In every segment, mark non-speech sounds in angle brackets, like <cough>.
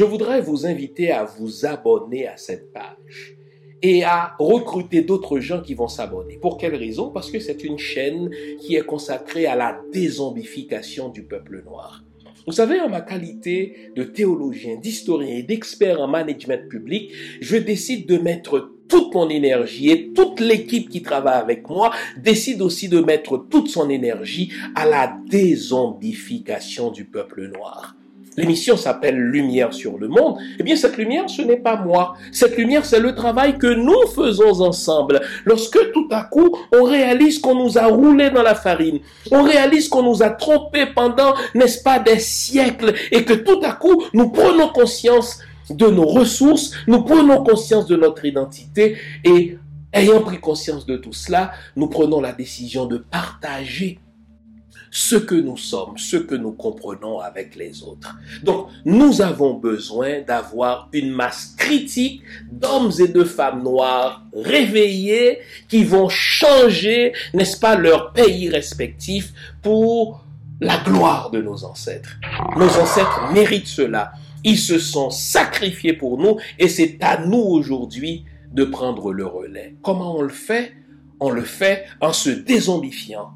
je voudrais vous inviter à vous abonner à cette page et à recruter d'autres gens qui vont s'abonner. Pour quelle raison? Parce que c'est une chaîne qui est consacrée à la dézombification du peuple noir. Vous savez, en ma qualité de théologien, d'historien et d'expert en management public, je décide de mettre toute mon énergie et toute l'équipe qui travaille avec moi décide aussi de mettre toute son énergie à la dézombification du peuple noir. L'émission s'appelle Lumière sur le monde. Eh bien, cette lumière, ce n'est pas moi. Cette lumière, c'est le travail que nous faisons ensemble. Lorsque tout à coup, on réalise qu'on nous a roulé dans la farine, on réalise qu'on nous a trompé pendant, n'est-ce pas, des siècles, et que tout à coup, nous prenons conscience de nos ressources, nous prenons conscience de notre identité, et ayant pris conscience de tout cela, nous prenons la décision de partager ce que nous sommes, ce que nous comprenons avec les autres. Donc, nous avons besoin d'avoir une masse critique d'hommes et de femmes noirs réveillés qui vont changer, n'est-ce pas, leur pays respectif pour la gloire de nos ancêtres. Nos ancêtres méritent cela. Ils se sont sacrifiés pour nous et c'est à nous aujourd'hui de prendre le relais. Comment on le fait? On le fait en se dézombifiant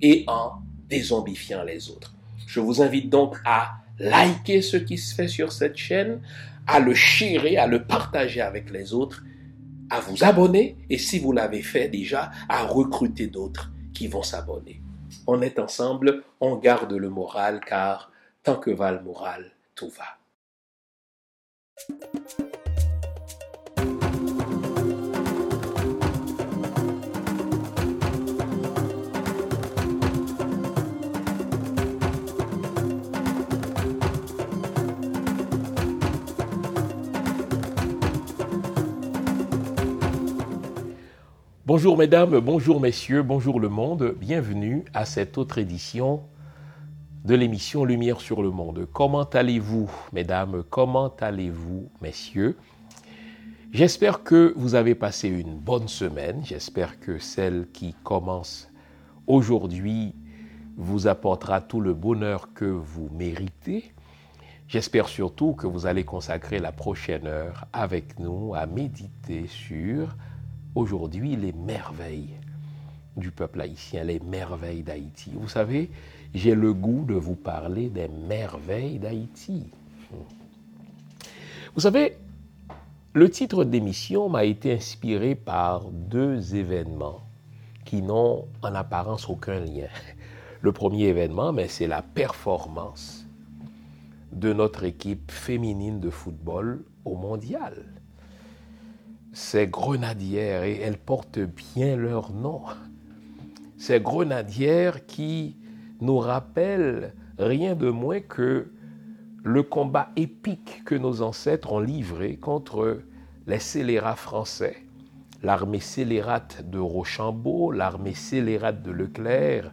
et en dézombifiant les autres. Je vous invite donc à liker ce qui se fait sur cette chaîne, à le chérir, à le partager avec les autres, à vous abonner et si vous l'avez fait déjà, à recruter d'autres qui vont s'abonner. On est ensemble, on garde le moral car tant que va le moral, tout va. Bonjour mesdames, bonjour messieurs, bonjour le monde, bienvenue à cette autre édition de l'émission Lumière sur le monde. Comment allez-vous mesdames, comment allez-vous messieurs? J'espère que vous avez passé une bonne semaine, j'espère que celle qui commence aujourd'hui vous apportera tout le bonheur que vous méritez. J'espère surtout que vous allez consacrer la prochaine heure avec nous à méditer sur aujourd'hui les merveilles du peuple haïtien, les merveilles d'Haïti. Vous savez, j'ai le goût de vous parler des merveilles d'Haïti. Vous savez, le titre d'émission m'a été inspiré par deux événements qui n'ont en apparence aucun lien. Le premier événement, mais c'est la performance de notre équipe féminine de football au mondial ces grenadières, et elles portent bien leur nom, ces grenadières qui nous rappellent rien de moins que le combat épique que nos ancêtres ont livré contre les scélérats français, l'armée scélérate de Rochambeau, l'armée scélérate de Leclerc,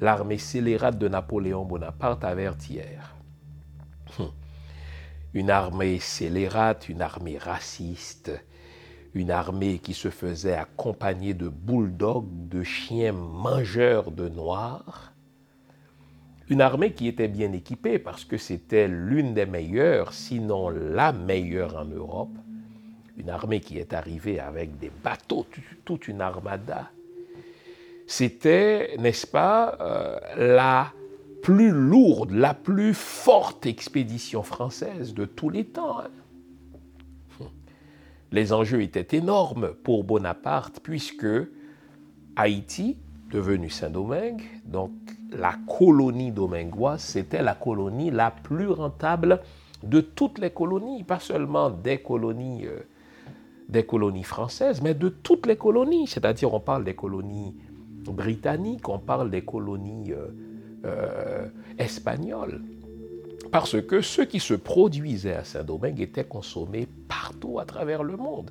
l'armée scélérate de Napoléon Bonaparte à Vertières. Hum. Une armée scélérate, une armée raciste, une armée qui se faisait accompagner de bulldogs, de chiens mangeurs de noirs, une armée qui était bien équipée parce que c'était l'une des meilleures, sinon la meilleure en Europe, une armée qui est arrivée avec des bateaux, toute une armada. C'était, n'est-ce pas, euh, la plus lourde, la plus forte expédition française de tous les temps. Hein. Les enjeux étaient énormes pour Bonaparte puisque Haïti, devenu Saint-Domingue, donc la colonie domingoise, c'était la colonie la plus rentable de toutes les colonies, pas seulement des colonies, euh, des colonies françaises, mais de toutes les colonies. C'est-à-dire, on parle des colonies britanniques, on parle des colonies euh, euh, espagnoles parce que ce qui se produisait à Saint-Domingue était consommé partout à travers le monde,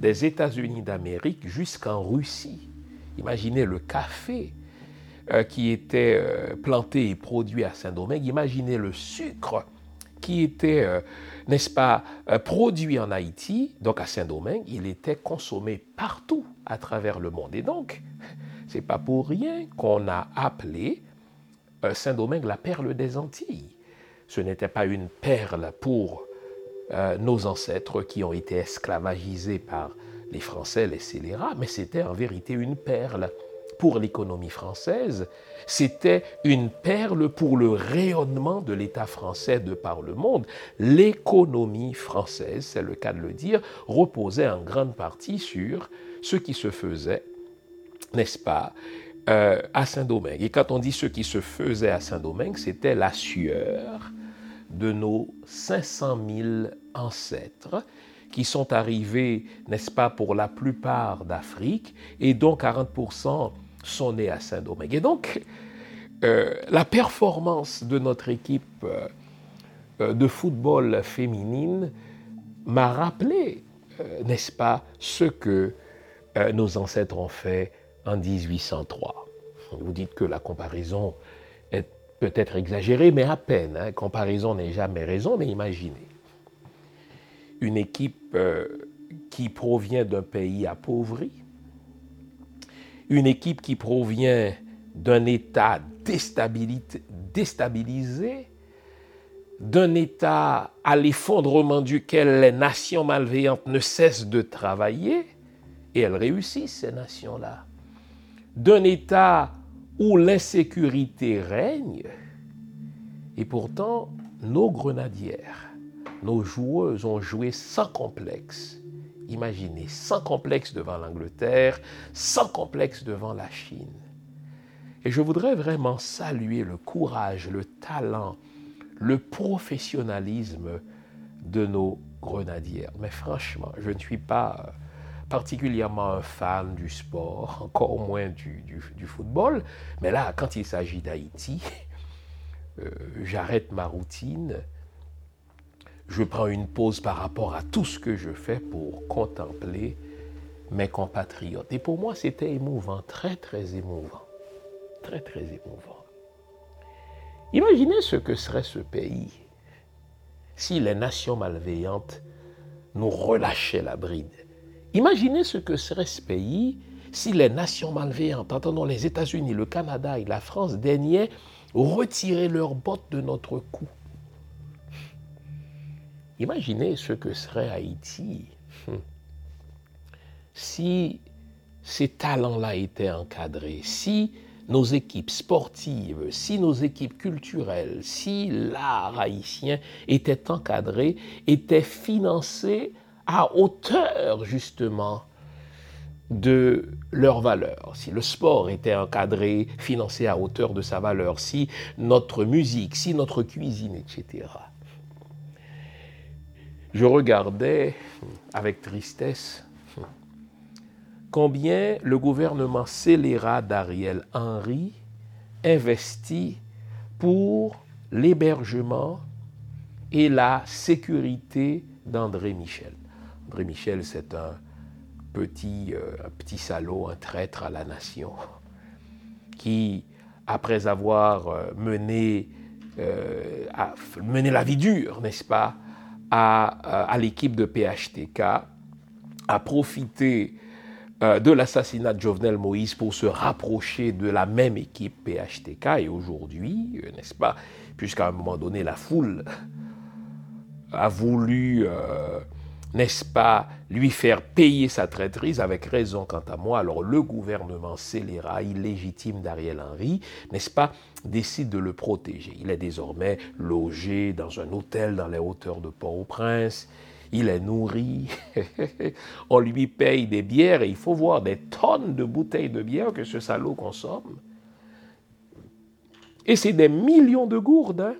des États-Unis d'Amérique jusqu'en Russie. Imaginez le café euh, qui était euh, planté et produit à Saint-Domingue, imaginez le sucre qui était, euh, n'est-ce pas, produit en Haïti, donc à Saint-Domingue, il était consommé partout à travers le monde. Et donc, c'est pas pour rien qu'on a appelé Saint-Domingue la perle des Antilles ce n'était pas une perle pour euh, nos ancêtres qui ont été esclavagisés par les Français, les scélérats, mais c'était en vérité une perle pour l'économie française, c'était une perle pour le rayonnement de l'État français de par le monde. L'économie française, c'est le cas de le dire, reposait en grande partie sur ce qui se faisait, n'est-ce pas, euh, à Saint-Domingue. Et quand on dit ce qui se faisait à Saint-Domingue, c'était la sueur de nos 500 000 ancêtres qui sont arrivés, n'est-ce pas, pour la plupart d'Afrique, et dont 40% sont nés à Saint-Domingue. Et donc, euh, la performance de notre équipe euh, euh, de football féminine m'a rappelé, n'est-ce pas, ce que nos ancêtres ont fait en 1803. Vous dites que la comparaison peut-être exagérée, mais à peine. Hein. Comparaison n'est jamais raison, mais imaginez. Une équipe qui provient d'un pays appauvri, une équipe qui provient d'un État déstabilisé, d'un État à l'effondrement duquel les nations malveillantes ne cessent de travailler, et elles réussissent, ces nations-là, d'un État où l'insécurité règne, et pourtant nos grenadières, nos joueuses ont joué sans complexe Imaginez, sans complexe devant l'Angleterre, sans complexe devant la Chine. Et je voudrais vraiment saluer le courage, le talent, le professionnalisme de nos grenadières. Mais franchement, je ne suis pas euh, particulièrement un fan du sport, encore moins du, football. Mais là, quand il s'agit d'Haïti, euh, j'arrête ma routine je prends une pause par rapport à tout ce que je fais pour contempler mes compatriotes. Et pour moi, c'était émouvant, très, très émouvant. Très, très émouvant. Imaginez ce que serait ce pays si les nations malveillantes nous relâchaient la bride. Imaginez ce que serait ce pays si les nations malveillantes, entendons les États-Unis, le Canada et la France, daignaient retirer leurs bottes de notre cou Imaginez ce que serait Haïti hmm. si ces talents-là étaient encadrés, si nos équipes sportives, si nos équipes culturelles, si l'art haïtien était encadré, était financé à hauteur justement de leur valeur, si le sport était encadré, financé à hauteur de sa valeur, si notre musique, si notre cuisine, etc je regardais avec tristesse combien le gouvernement scélérat d'Ariel Henry investit pour l'hébergement et la sécurité d'André Michel. André Michel, c'est un petit, euh, petit salaud, un traître à la nation, <laughs> qui, après avoir euh, mené, euh, mené la vie dure, n'est-ce pas, à, l'équipe de PHTK a profité de l'assassinat de Jovenel Moïse pour se rapprocher de la même équipe PHTK. Et aujourd'hui, n'est-ce pas, puisqu'à un moment donné, la foule <laughs> a voulu n'est-ce pas, lui faire payer sa traîtrise avec raison? Quant à moi. Alors le gouvernement scélérat, illégitime d'Ariel Henry, n'est-ce pas, décide de le protéger. Il est désormais logé dans un hôtel dans les hauteurs de Port-au-Prince. Il est nourri, <laughs> on lui paye des bières et il faut voir des tonnes de bouteilles de bière que ce salaud consomme. Et c'est des millions de gourdes. Hein.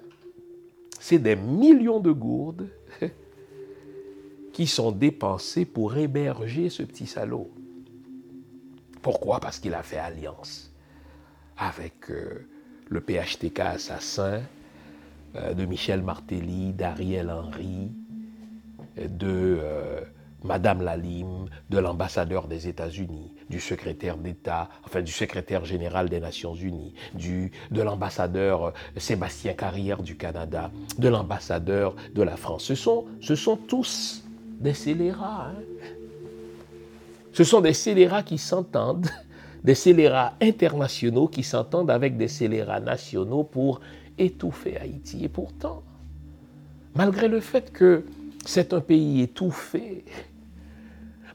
C'est des millions de gourdes <laughs> qui sont dépensés pour héberger ce petit salaud. Pourquoi? Parce qu'il a fait alliance avec euh, le PHTK assassin euh, de Michel Martelly, d'Ariel Henry, de euh, Madame Lalim, de l'ambassadeur des États-Unis, du secrétaire d'État, enfin du secrétaire général des Nations Unies, de l'ambassadeur Sébastien Carrière du Canada, de l'ambassadeur de la France. Ce sont tous des scélérats. Hein. Ce sont des scélérats qui s'entendent, <laughs> des scélérats internationaux qui s'entendent avec des scélérats nationaux pour étouffer Haïti. Et pourtant, malgré le fait que c'est un pays étouffé,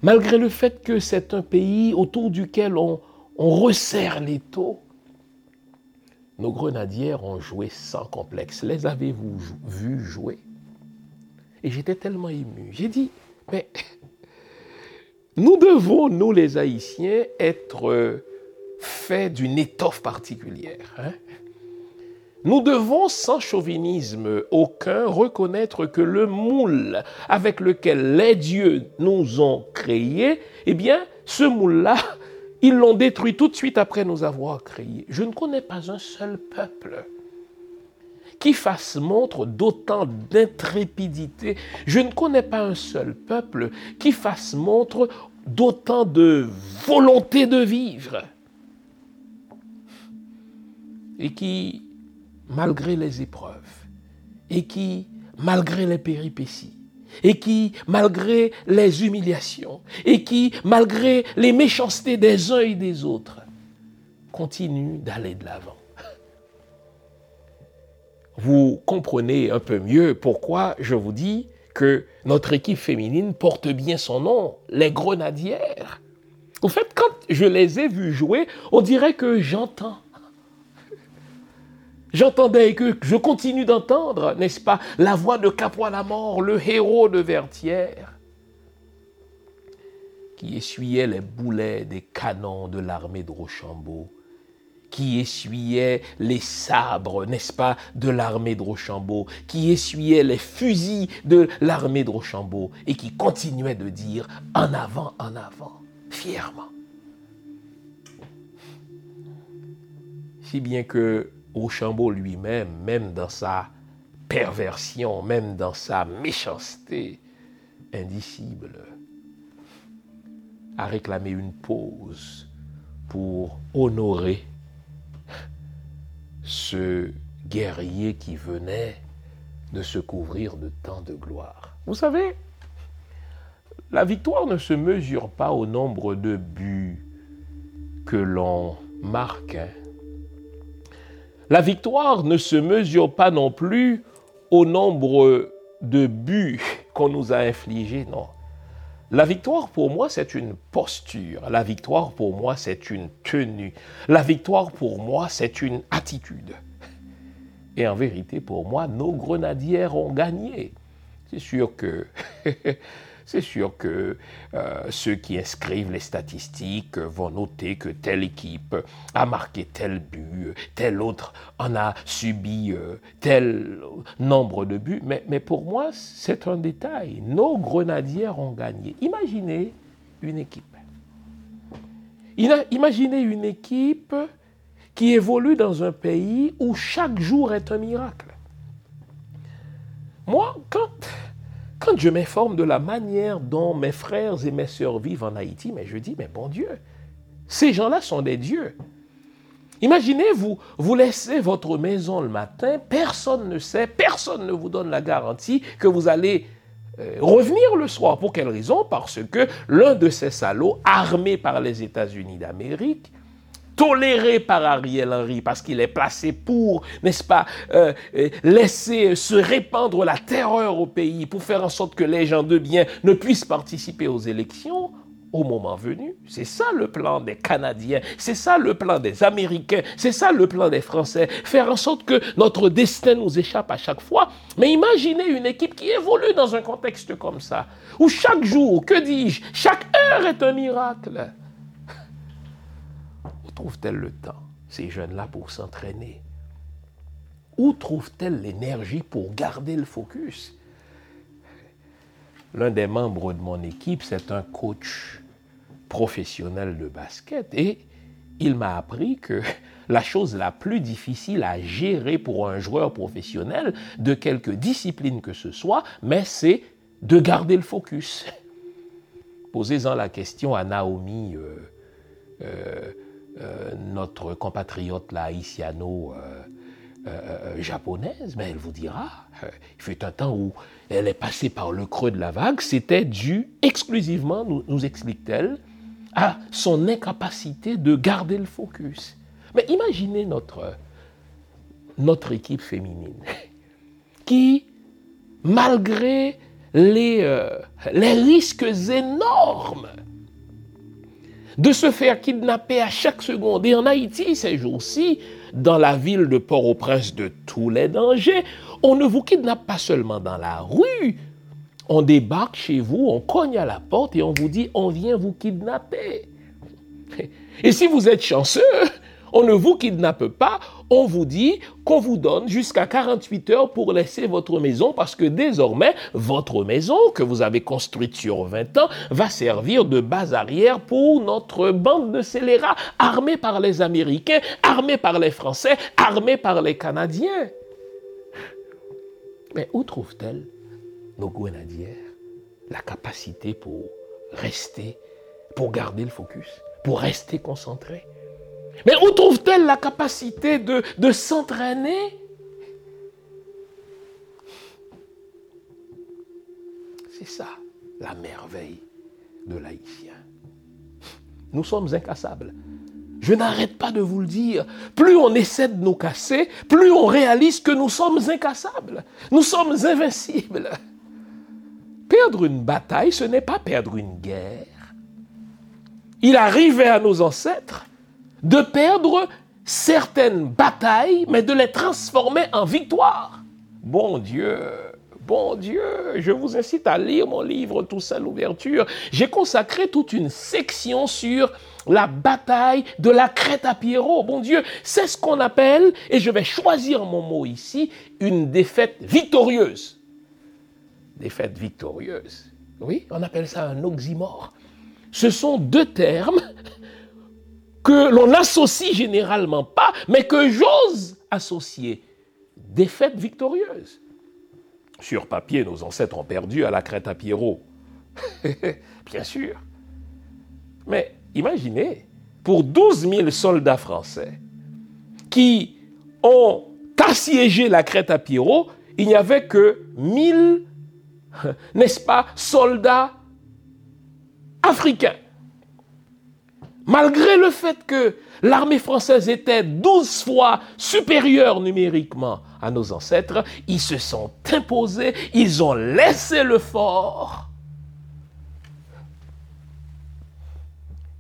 malgré le fait que c'est un pays autour duquel on, resserre les taux, nos grenadières ont joué sans complexe. Les avez-vous vus jouer? Et j'étais tellement ému. J'ai dit, mais <laughs> nous devons, nous les Haïtiens, être faits d'une étoffe particulière. Hein? Nous devons, sans chauvinisme aucun, reconnaître que le moule avec lequel les dieux nous ont créés, eh bien, ce moule-là, <laughs> ils l'ont détruit tout de suite après nous avoir créés. Je ne connais pas un seul peuple qui fasse montre d'autant d'intrépidité. Je ne connais pas un seul peuple qui fasse montre d'autant de volonté de vivre. Et qui, malgré les épreuves, et qui, malgré les péripéties, et qui, malgré les humiliations, et qui, malgré les méchancetés des uns et des autres, continue d'aller de l'avant. Vous comprenez un peu mieux pourquoi je vous dis que notre équipe féminine porte bien son nom, les grenadières. Au fait, quand je les ai vues jouer, on dirait que j'entends J'entendais que je continue d'entendre, n'est-ce pas, la voix de Capois la mort, le héros de Vertière, qui essuyait les boulets des canons de l'armée de Rochambeau, qui essuyait les sabres, n'est-ce pas, de l'armée de Rochambeau, qui essuyait les fusils de l'armée de Rochambeau, et qui continuait de dire en avant, en avant, fièrement. Si bien que Rochambeau lui-même, même dans sa perversion, même dans sa méchanceté indicible, a réclamé une pause pour honorer ce guerrier qui venait de se couvrir de tant de gloire. Vous savez, la victoire ne se mesure pas au nombre de buts que l'on marque. Hein. La victoire ne se mesure pas non plus au nombre de buts qu'on nous a infligés, non. La victoire pour moi, c'est une posture. La victoire pour moi, c'est une tenue. La victoire pour moi, c'est une attitude. Et en vérité, pour moi, nos grenadières ont gagné. C'est sûr que <laughs> c'est sûr que euh, ceux qui inscrivent les statistiques vont noter que telle équipe a marqué tel but, telle autre en a subi euh, tel nombre de buts. Mais, mais pour moi, c'est un détail. Nos grenadières ont gagné. Imaginez une équipe. Imaginez une équipe qui évolue dans un pays où chaque jour est un miracle. Moi, quand quand je m'informe de la manière dont mes frères et mes sœurs vivent en Haïti, mais je dis, mais bon Dieu, ces gens-là sont des dieux. Imaginez, vous, vous laissez votre maison le matin, personne ne sait, personne ne vous donne la garantie que vous allez euh, revenir le soir. Pour quelle raison? Parce que l'un de ces salauds, armé par les États-Unis d'Amérique, toléré par Ariel Henry parce qu'il est placé pour, n'est-ce pas, euh, euh, laisser se répandre la terreur au pays pour faire en sorte que les gens de bien ne puissent participer aux élections au moment venu. C'est ça le plan des Canadiens, c'est ça le plan des Américains, c'est ça le plan des Français. Faire en sorte que notre destin nous échappe à chaque fois. Mais imaginez une équipe qui évolue dans un contexte comme ça, où chaque jour, que dis-je, chaque heure est un miracle trouvent-elles le temps, ces jeunes-là, pour s'entraîner? Où trouvent-elles l'énergie pour garder le focus? L'un des membres de mon équipe, c'est un coach professionnel de basket et il m'a appris que <laughs> la chose la plus difficile à gérer pour un joueur professionnel de quelque discipline que ce soit, mais c'est de garder le focus. <laughs> Posez-en la question à Naomi euh, euh, euh, notre compatriote la haïtiano-japonaise, euh, euh, mais elle vous dira, il fut un temps où elle est passée par le creux de la vague, c'était dû exclusivement, nous, explique-t-elle, à son incapacité de garder le focus. Mais imaginez notre, notre équipe féminine <laughs> qui, malgré les, les risques énormes de se faire kidnapper à chaque seconde. Et en Haïti, ces jours-ci, dans la ville de Port-au-Prince de tous les dangers, on ne vous kidnappe pas seulement dans la rue. On débarque chez vous, on cogne à la porte et on vous dit on vient vous kidnapper. <laughs> Et si vous êtes chanceux, on ne vous kidnappe pas, on vous dit qu'on vous donne jusqu'à 48 heures pour laisser votre maison parce que désormais, votre maison que vous avez construite sur 20 ans va servir de base arrière pour notre bande de scélérats armée par les Américains, armée par les Français, armée par les Canadiens. Mais où trouvent-elles, nos grenadières, la capacité pour rester, pour garder le focus, pour rester concentrés mais où trouve-t-elle la capacité de, s'entraîner? C'est ça la merveille de l'haïtien. Nous sommes incassables. Je n'arrête pas de vous le dire. Plus on essaie de nous casser, plus on réalise que nous sommes incassables. Nous sommes invincibles. Perdre une bataille, ce n'est pas perdre une guerre. Il arrivait à nos ancêtres de perdre certaines batailles, mais de les transformer en victoire. Bon Dieu, bon Dieu, je vous incite à lire mon livre Toussaint l'ouverture. J'ai consacré toute une section sur la bataille de la crête à Pierrot. Bon Dieu, c'est ce qu'on appelle, et je vais choisir mon mot ici, une défaite victorieuse. Défaite victorieuse. Oui, on appelle ça un oxymore. Ce sont deux termes que l'on n'associe généralement pas, mais que j'ose associer. Défaite victorieuse. Sur papier, nos ancêtres ont perdu à la crête à Pierrot. <laughs> Bien sûr. Mais imaginez, pour 12 000 soldats français qui ont assiégé la crête à Pierrot, il n'y avait que 1000, <laughs> n'est-ce pas, soldats africains. Malgré le fait que l'armée française était 12 fois supérieure numériquement à nos ancêtres, ils se sont imposés, ils ont laissé le fort.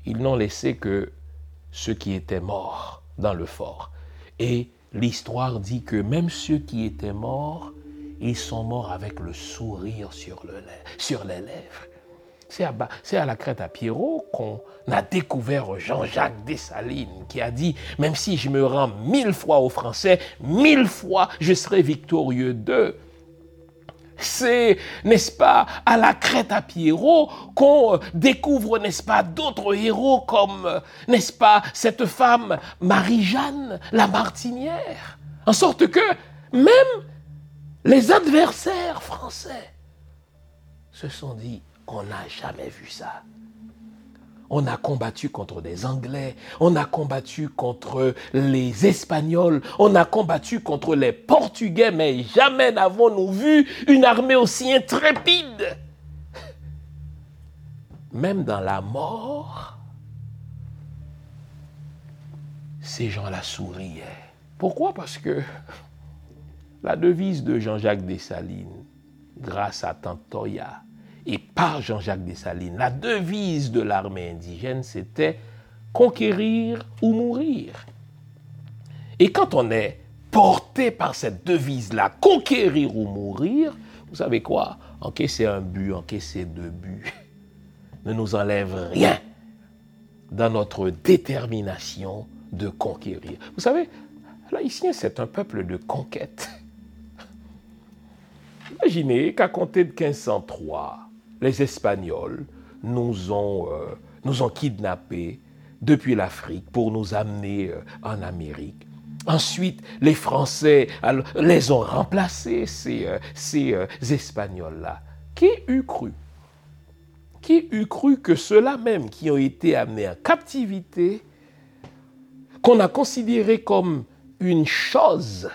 Ils n'ont laissé que ceux qui étaient morts dans le fort. Et l'histoire dit que même ceux qui étaient morts, ils sont morts avec le sourire sur, sur les lèvres. C'est à, la crête à Pierrot qu'on a découvert Jean-Jacques Dessalines qui a dit, même si je me rends mille fois aux Français, mille fois je serai victorieux d'eux. C'est, n'est-ce pas, à la crête à Pierrot qu'on découvre, n'est-ce pas, d'autres héros comme, n'est-ce pas, cette femme Marie-Jeanne, la martinière. En sorte que même les adversaires français se sont dit, on n'a jamais vu ça. On a combattu contre des Anglais, on a combattu contre les Espagnols, on a combattu contre les Portugais, mais jamais n'avons-nous vu une armée aussi intrépide. Même dans la mort, ces gens-là souriaient. Pourquoi? Parce que la devise de Jean-Jacques Dessalines, grâce à Tantoya, et par Jean-Jacques Dessalines. La devise de l'armée indigène, c'était conquérir ou mourir. Et quand on est porté par cette devise-là, conquérir ou mourir, vous savez quoi? Encaisser un but, encaisser deux buts, <laughs> ne nous enlève rien dans notre détermination de conquérir. Vous savez, l'haïtien, c'est un peuple de conquête. <laughs> Imaginez qu'à compter de 1503, les Espagnols nous ont, euh, nous ont kidnappés depuis l'Afrique pour nous amener euh, en Amérique. Ensuite, les Français les ont remplacés, ces, euh, ces Espagnols-là. Qui eût cru? Qui eût cru que ceux-là même qui ont été amenés en captivité, qu'on a considéré comme une chose,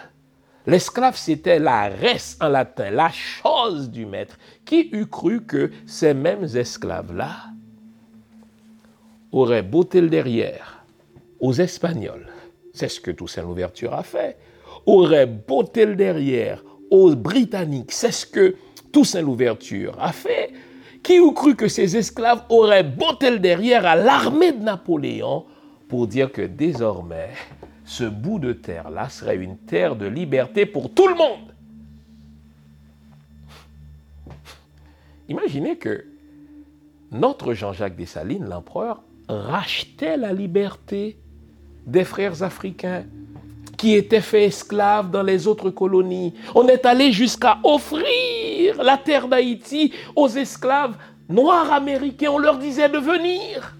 L'esclave, c'était la res en latin, la chose du maître. Qui eût cru que ces mêmes esclaves-là auraient botté le derrière aux Espagnols? C'est ce que Toussaint Louverture a fait. Auraient botté le derrière aux Britanniques. C'est ce que Toussaint Louverture a fait, qui eût cru que ces esclaves auraient botté le derrière à l'armée de Napoléon pour dire que désormais, ce bout de terre-là serait une terre de liberté pour tout le monde. Imaginez que notre Jean-Jacques Dessalines, l'empereur, rachetait la liberté des frères africains qui étaient faits esclaves dans les autres colonies. On est allé jusqu'à offrir la terre d'Haïti aux esclaves noirs américains. On leur disait de venir.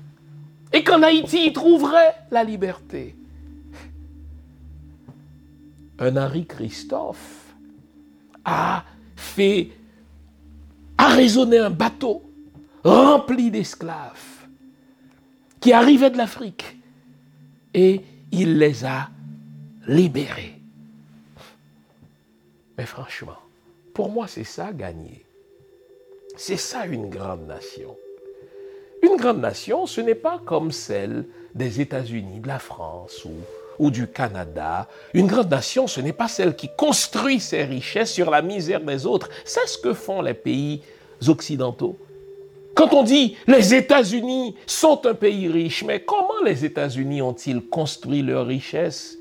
Et qu'en Haïti, ils trouveraient la liberté. Un Henri Christophe a fait, a raisonné un bateau rempli d'esclaves qui arrivaient de l'Afrique et il les a libérés. Mais franchement, pour moi, c'est ça gagner. C'est ça une grande nation. Une grande nation, ce n'est pas comme celle des États-Unis, de la France ou, ou, du Canada. Une grande nation, ce n'est pas celle qui construit ses richesses sur la misère des autres. C'est ce que font les pays occidentaux. Quand on dit les États-Unis sont un pays riche, mais comment les États-Unis ont-ils construit leur richesse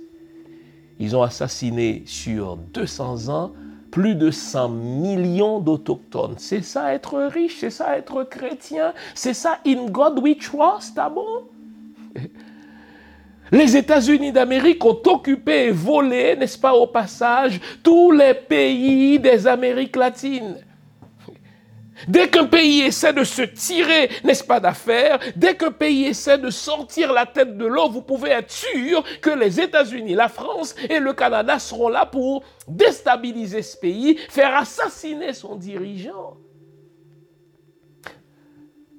Ils ont assassiné sur 200 ans plus de 100 millions d'autochtones. C'est ça être riche, c'est ça être chrétien, c'est ça in God we trust, ah bon? Les États-Unis d'Amérique ont occupé et volé, n'est-ce pas, au passage, tous les pays des Amériques latines. Dès qu'un pays essaie de se tirer, n'est-ce pas, d'affaires, dès qu'un pays essaie de sortir la tête de l'eau, vous pouvez être sûr que les États-Unis, la France et le Canada seront là pour déstabiliser ce pays, faire assassiner son dirigeant.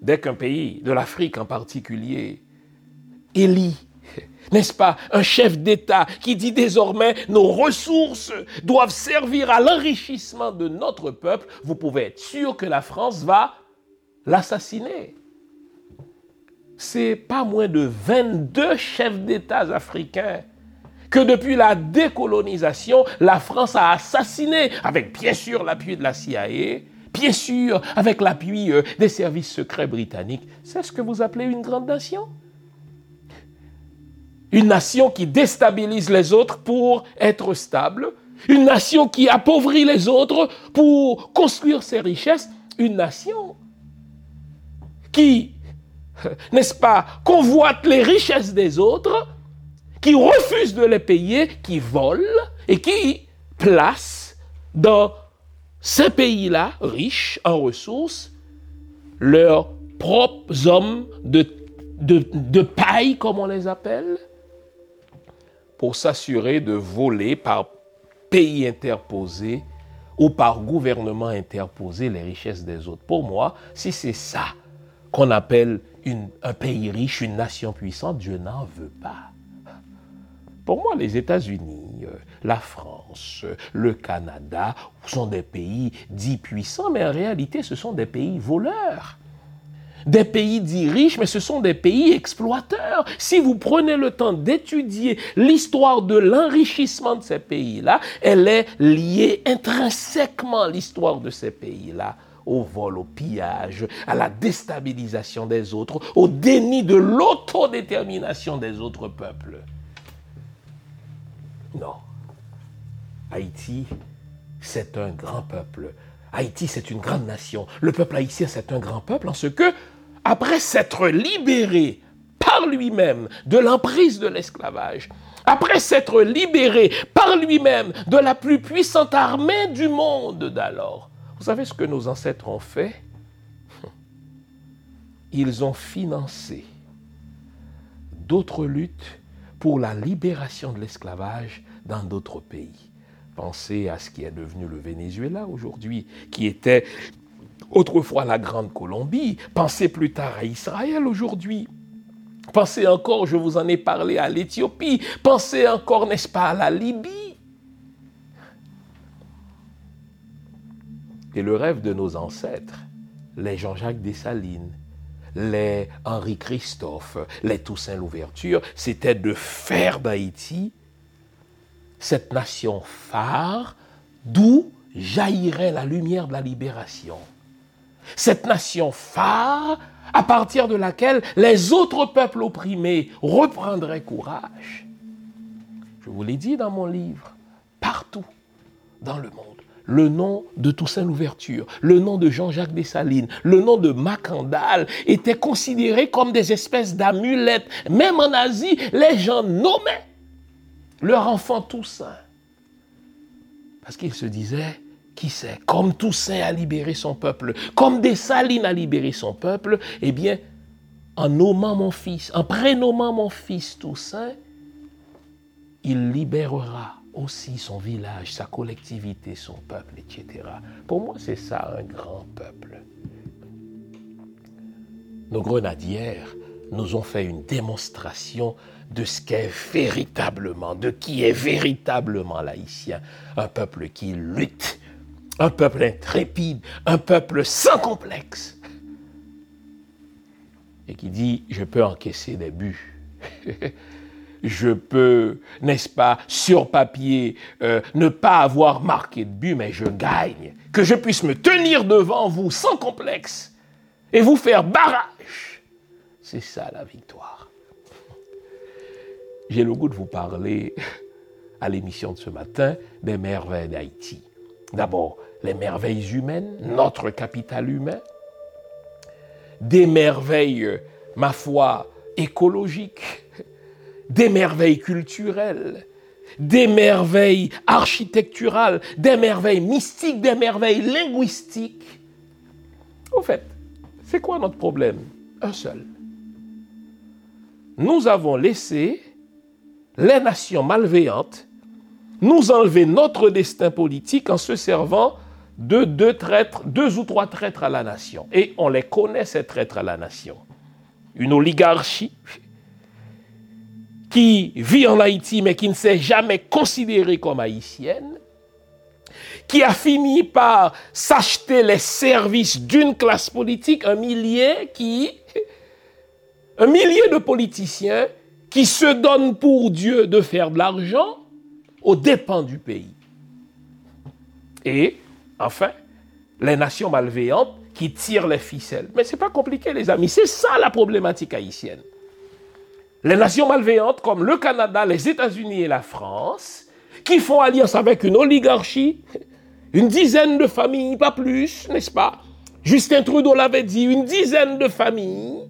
Dès qu'un pays, de l'Afrique en particulier, élit n'est-ce pas, un chef d'État qui dit désormais nos ressources doivent servir à l'enrichissement de notre peuple, vous pouvez être sûr que la France va l'assassiner. C'est pas moins de 22 chefs d'État africains que depuis la décolonisation, la France a assassiné, avec bien sûr l'appui de la CIA, bien sûr avec l'appui euh, des services secrets britanniques. C'est ce que vous appelez une grande nation? Une nation qui déstabilise les autres pour être stable. Une nation qui appauvrit les autres pour construire ses richesses. Une nation qui, <laughs> n'est-ce pas, convoite les richesses des autres, qui refuse de les payer, qui vole et qui place dans ces pays-là, riches en ressources, leurs propres hommes de, de, paille, comme on les appelle, pour s'assurer de voler par pays interposé ou par gouvernement interposé les richesses des autres. Pour moi, si c'est ça qu'on appelle un pays riche, une nation puissante, je n'en veux pas. Pour moi, les États-Unis, euh, la France, le Canada sont des pays dits puissants, mais en réalité, ce sont des pays voleurs des pays dits riches, mais ce sont des pays exploiteurs. Si vous prenez le temps d'étudier l'histoire de l'enrichissement de ces pays-là, elle est liée intrinsèquement, l'histoire de ces pays-là, au vol, au pillage, à la déstabilisation des autres, au déni de l'autodétermination des autres peuples. Non. Haïti, c'est un grand peuple. Haïti, c'est une grande nation. Le peuple haïtien, c'est un grand peuple en ce que après s'être libéré par lui-même de l'emprise de l'esclavage, après s'être libéré par lui-même de la plus puissante armée du monde d'alors, vous savez ce que nos ancêtres ont fait? <laughs> Ils ont financé d'autres luttes pour la libération de l'esclavage dans d'autres pays. Pensez à ce qui est devenu le Venezuela aujourd'hui, qui était autrefois la Grande Colombie, pensez plus tard à Israël aujourd'hui. Pensez encore, je vous en ai parlé, à l'Éthiopie. Pensez encore, n'est-ce pas, à la Libye. Et le rêve de nos ancêtres, les Jean-Jacques Dessalines, les Henri Christophe, les Toussaint Louverture, c'était de faire d'Haïti cette nation phare d'où jaillirait la lumière de la libération. Cette nation phare à partir de laquelle les autres peuples opprimés reprendraient courage. Je vous l'ai dit dans mon livre, partout dans le monde, le nom de Toussaint Louverture, le nom de Jean-Jacques Dessalines, le nom de Macandal étaient considérés comme des espèces d'amulettes. Même en Asie, les gens nommaient leur enfant Toussaint. Parce qu'ils se disaient, qui sait, comme Toussaint a libéré son peuple, comme Dessalines a libéré son peuple, eh bien, en nommant mon fils, en prénommant mon fils Toussaint, il libérera aussi son village, sa collectivité, son peuple, etc. Pour moi, c'est ça un grand peuple. Nos grenadières nous ont fait une démonstration de ce qu'est véritablement, de qui est véritablement l'haïtien. Un peuple qui lutte, un peuple intrépide, un peuple sans complexe. Et qui dit, je peux encaisser des buts. <laughs> je peux, n'est-ce pas, sur papier, euh, ne pas avoir marqué de but, mais je gagne. Que je puisse me tenir devant vous sans complexe et vous faire barrage. C'est ça la victoire. J'ai le goût de vous parler <laughs> à l'émission de ce matin des merveilles d'Haïti. D'abord, les merveilles humaines, notre capital humain, des merveilles, ma foi, écologiques, des merveilles culturelles, des merveilles architecturales, des merveilles mystiques, des merveilles linguistiques. Au fait, c'est quoi notre problème? Un seul. Nous avons laissé les nations malveillantes nous enlever notre destin politique en se servant de deux traîtres, deux ou trois traîtres à la nation. Et on les connaît, ces traîtres à la nation. Une oligarchie qui vit en Haïti mais qui ne s'est jamais considérée comme haïtienne, qui a fini par s'acheter les services d'une classe politique, un millier qui, un millier de politiciens qui se donnent pour Dieu de faire de l'argent aux dépens du pays. Et, enfin, les nations malveillantes qui tirent les ficelles. Mais ce n'est pas compliqué, les amis. C'est ça la problématique haïtienne. Les nations malveillantes comme le Canada, les États-Unis et la France, qui font alliance avec une oligarchie, une dizaine de familles, pas plus, n'est-ce pas? Justin Trudeau l'avait dit, une dizaine de familles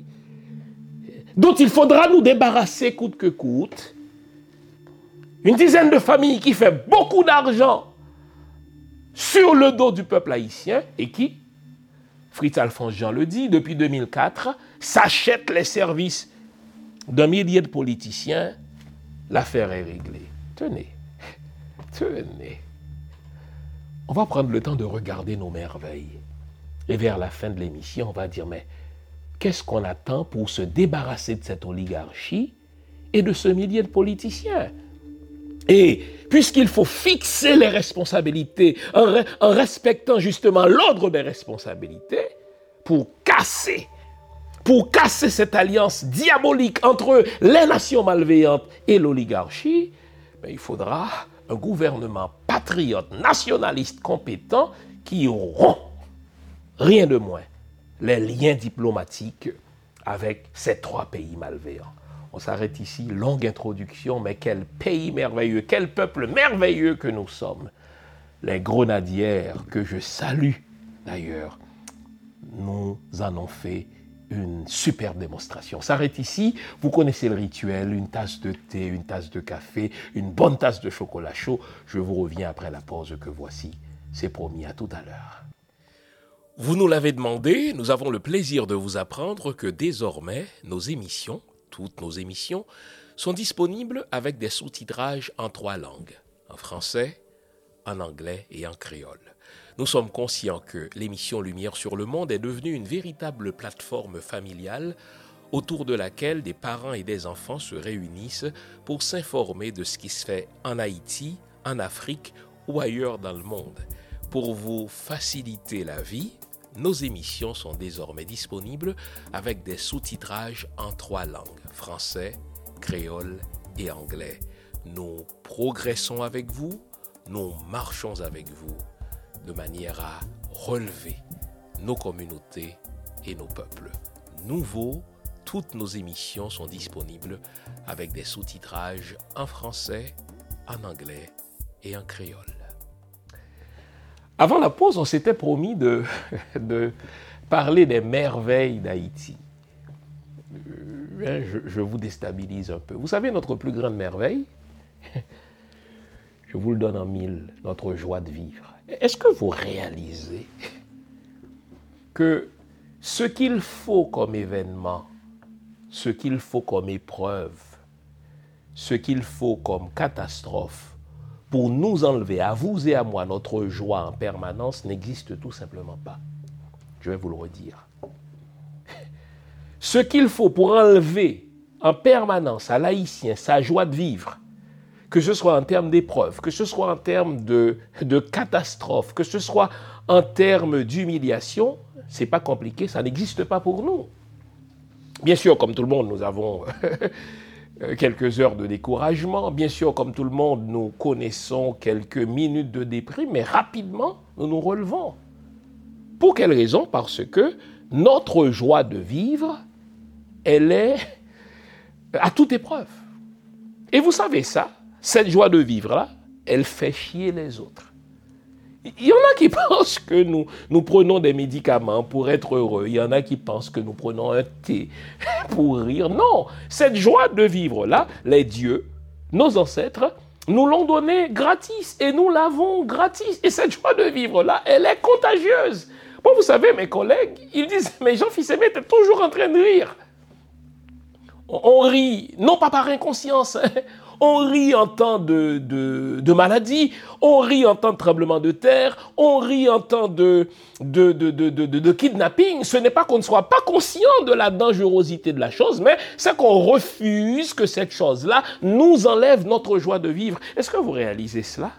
dont il faudra nous débarrasser coûte que coûte. Une dizaine de familles qui fait beaucoup d'argent sur le dos du peuple haïtien et qui, Fritz Alphonse Jean le dit, depuis 2004, s'achète les services d'un millier de politiciens, l'affaire est réglée. Tenez, <laughs> tenez. On va prendre le temps de regarder nos merveilles. Et vers la fin de l'émission, on va dire, mais qu'est-ce qu'on attend pour se débarrasser de cette oligarchie et de ce millier de politiciens? Et puisqu'il faut fixer les responsabilités en, respectant justement l'ordre des responsabilités, pour casser pour casser cette alliance diabolique entre les nations malveillantes et l'oligarchie, ben, il faudra un gouvernement patriote, nationaliste, compétent, qui auront, rien de moins, les liens diplomatiques avec ces trois pays malveillants. On s'arrête ici, longue introduction, mais quel pays merveilleux, quel peuple merveilleux que nous sommes. Les grenadières que je salue d'ailleurs, nous en ont fait une superbe démonstration. On s'arrête ici. Vous connaissez le rituel, une tasse de thé, une tasse de café, une bonne tasse de chocolat chaud. Je vous reviens après la pause que voici. C'est promis à tout à l'heure. Vous nous l'avez demandé, nous avons le plaisir de vous apprendre que désormais, nos émissions, toutes nos émissions, sont disponibles avec des sous-titrages en trois langues, en français, en anglais et en créole. Nous sommes conscients que l'émission Lumière sur le monde est devenue une véritable plateforme familiale autour de laquelle des parents et des enfants se réunissent pour s'informer de ce qui se fait en Haïti, en Afrique ou ailleurs dans le monde. Pour vous faciliter la vie, nos émissions sont désormais disponibles avec des sous-titrages en trois langues, français, créole et anglais. Nous progressons avec vous, nous marchons avec vous de manière à relever nos communautés et nos peuples. Nouveau, toutes nos émissions sont disponibles avec des sous-titrages en français, en anglais et en créole. Avant la pause, on s'était promis de, <laughs> de, parler des merveilles d'Haïti. Je, je, vous déstabilise un peu. Vous savez, notre plus grande merveille, <laughs> je vous le donne en mille, notre joie de vivre. Est-ce que vous réalisez que ce qu'il faut comme événement, ce qu'il faut comme épreuve, ce qu'il faut comme catastrophe pour nous enlever à vous et à moi notre joie en permanence n'existe tout simplement pas? Je vais vous le redire. Ce qu'il faut pour enlever en permanence à l'haïtien sa joie de vivre, que ce soit en termes d'épreuve, que ce soit en termes de, de catastrophe, que ce soit en termes d'humiliation, c'est pas compliqué, ça n'existe pas pour nous. Bien sûr, comme tout le monde, nous avons quelques heures de découragement. Bien sûr, comme tout le monde, nous connaissons quelques minutes de déprime, mais rapidement, nous nous relevons. Pour quelle raison? Parce que notre joie de vivre, elle est à toute épreuve. Et vous savez ça, cette joie de vivre-là, elle fait chier les autres. Il y en a qui <laughs> pensent que nous, nous prenons des médicaments pour être heureux. Il y en a qui pensent que nous prenons un thé <laughs> pour rire. Non, cette joie de vivre-là, les dieux, nos ancêtres, nous l'ont donnée gratis et nous l'avons gratis. Et cette joie de vivre-là, elle est contagieuse. Bon, vous savez, mes collègues, ils disent, mais Jean-Fils Aimé, tu es toujours en train de rire. On rit, non pas par inconscience, <laughs> on rit en temps de, de, maladie, on rit en temps de tremblement de terre, on rit en temps de, de, de kidnapping. Ce n'est pas qu'on ne soit pas conscient de la dangerosité de la chose, mais c'est qu'on refuse que cette chose-là nous enlève notre joie de vivre. Est-ce que vous réalisez cela?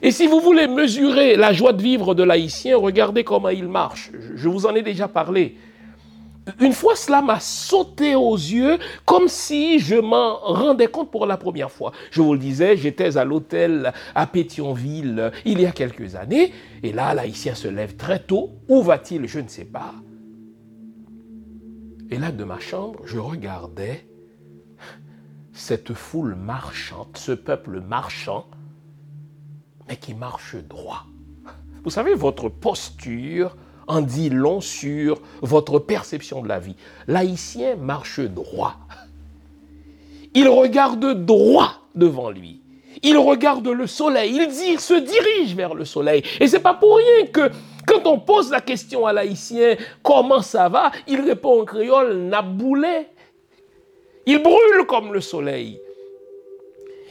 Et si vous voulez mesurer la joie de vivre de l'haïtien, regardez comment il marche. Je vous en ai déjà parlé. Une fois cela m'a sauté aux yeux comme si je m'en rendais compte pour la première fois. Je vous le disais, j'étais à l'hôtel à Pétionville il y a quelques années. Et là, l'haïtien se lève très tôt. Où va-t-il? Je ne sais pas. Et là, de ma chambre, je regardais cette foule marchante, ce peuple marchant, mais qui marche droit. Vous savez, votre posture en dit long sur votre perception de la vie. L'haïtien marche droit. Il regarde droit devant lui. Il regarde le soleil. Il se dirige vers le soleil. Et c'est pas pour rien que quand on pose la question à l'haïtien comment ça va, il répond en créole naboulé. Il brûle comme le soleil.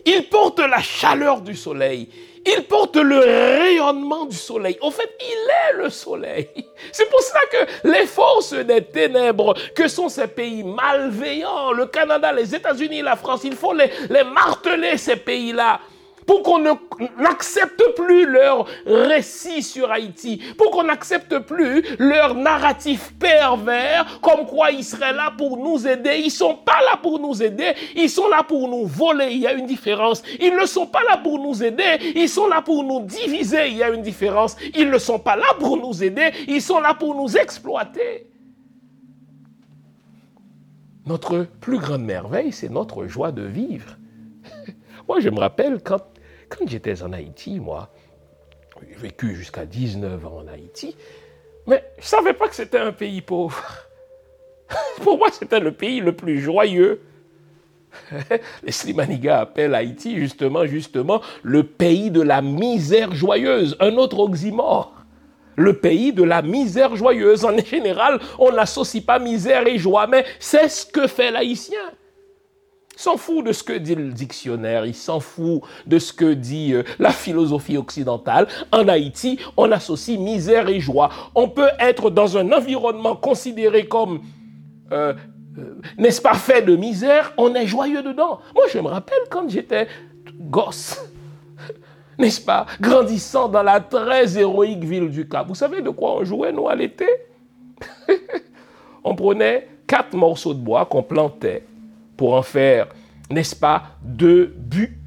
Il porte la chaleur du soleil. Il porte le rayonnement du soleil. En fait, il est le soleil. <laughs> C'est pour cela que les forces des ténèbres, que sont ces pays malveillants, le Canada, les États-Unis, la France, il faut les, marteler, ces pays-là pour qu'on n'accepte plus leur récit sur Haïti, pour qu'on n'accepte plus leur narratif pervers, comme quoi ils seraient là pour nous aider. Ils sont pas là pour nous aider, ils sont là pour nous voler. Il y a une différence. Ils ne sont pas là pour nous aider, ils sont là pour nous diviser. Il y a une différence. Ils ne sont pas là pour nous aider, ils sont là pour nous exploiter. Notre plus grande merveille, c'est notre joie de vivre. <laughs> Moi, je me rappelle quand quand j'étais en Haïti, moi, j'ai vécu jusqu'à 19 ans en Haïti, mais je ne savais pas que c'était un pays pauvre. <laughs> Pour moi, c'était le pays le plus joyeux. <laughs> Les Slimanigas appellent Haïti justement, justement, le pays de la misère joyeuse, un autre oxymore. Le pays de la misère joyeuse. En général, on n'associe pas misère et joie, mais c'est ce que fait l'haïtien. S'en fout de ce que dit le dictionnaire, il s'en fout de ce que dit euh, la philosophie occidentale. En Haïti, on associe misère et joie. On peut être dans un environnement considéré comme, euh, euh, n'est-ce pas, fait de misère, on est joyeux dedans. Moi, je me rappelle quand j'étais gosse, <laughs> n'est-ce pas, grandissant dans la très héroïque ville du Cap. Vous savez de quoi on jouait, nous, à l'été? <laughs> On prenait quatre morceaux de bois qu'on plantait pour en faire, n'est-ce pas, deux buts.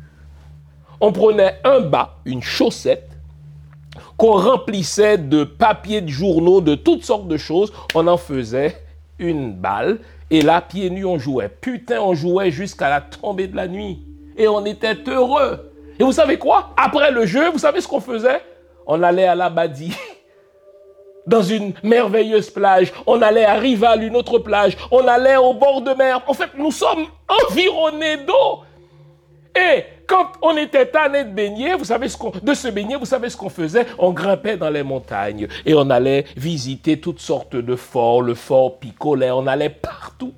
on prenait un bas, une chaussette, qu'on remplissait de papier de journaux, de toutes sortes de choses. On en faisait une balle. Et là, pieds nus, on jouait. Putain, on jouait jusqu'à la tombée de la nuit. Et on était heureux. Et vous savez quoi? Après le jeu, vous savez ce qu'on faisait? On allait à l'Abadi. <laughs> Dans une merveilleuse plage. On allait à Rival, une autre plage. On allait au bord de mer. En fait, nous sommes environnés d'eau. Et quand on était tanné de baigner, vous savez ce qu'on, de se baigner, vous savez ce qu'on faisait? On grimpait dans les montagnes et on allait visiter toutes sortes de forts, le fort Picolet, on allait partout.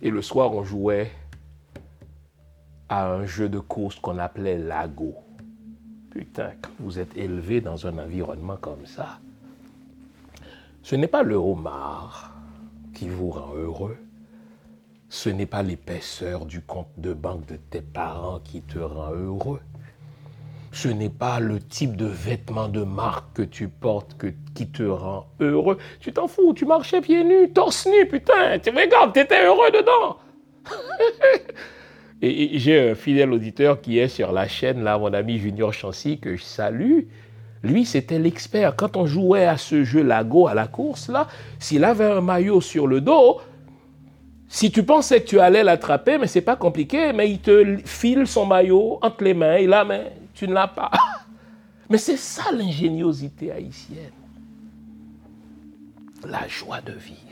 Et le soir, on jouait à un jeu de course qu'on appelait Lago. Putain, quand vous êtes élevé dans un environnement comme ça, ce n'est pas le homard qui vous rend heureux ce n'est pas l'épaisseur du compte de banque de tes parents qui te rend heureux. Ce n'est pas le type de vêtements de marque que tu portes qui te rend heureux. Tu t'en fous, tu marchais pieds nus, torse nu, putain. Tu regardes, étais heureux dedans. <laughs> et, j'ai un fidèle auditeur qui est sur la chaîne, là, mon ami Junior Chancy, que je salue. Lui, c'était l'expert. Quand on jouait à ce jeu Lago à la course, là, s'il avait un maillot sur le dos, si tu pensais que tu allais l'attraper, mais c'est pas compliqué, mais il te file son maillot entre les mains et la main, tu ne l'as pas. <laughs> Mais c'est ça l'ingéniosité haïtienne. La joie de vivre.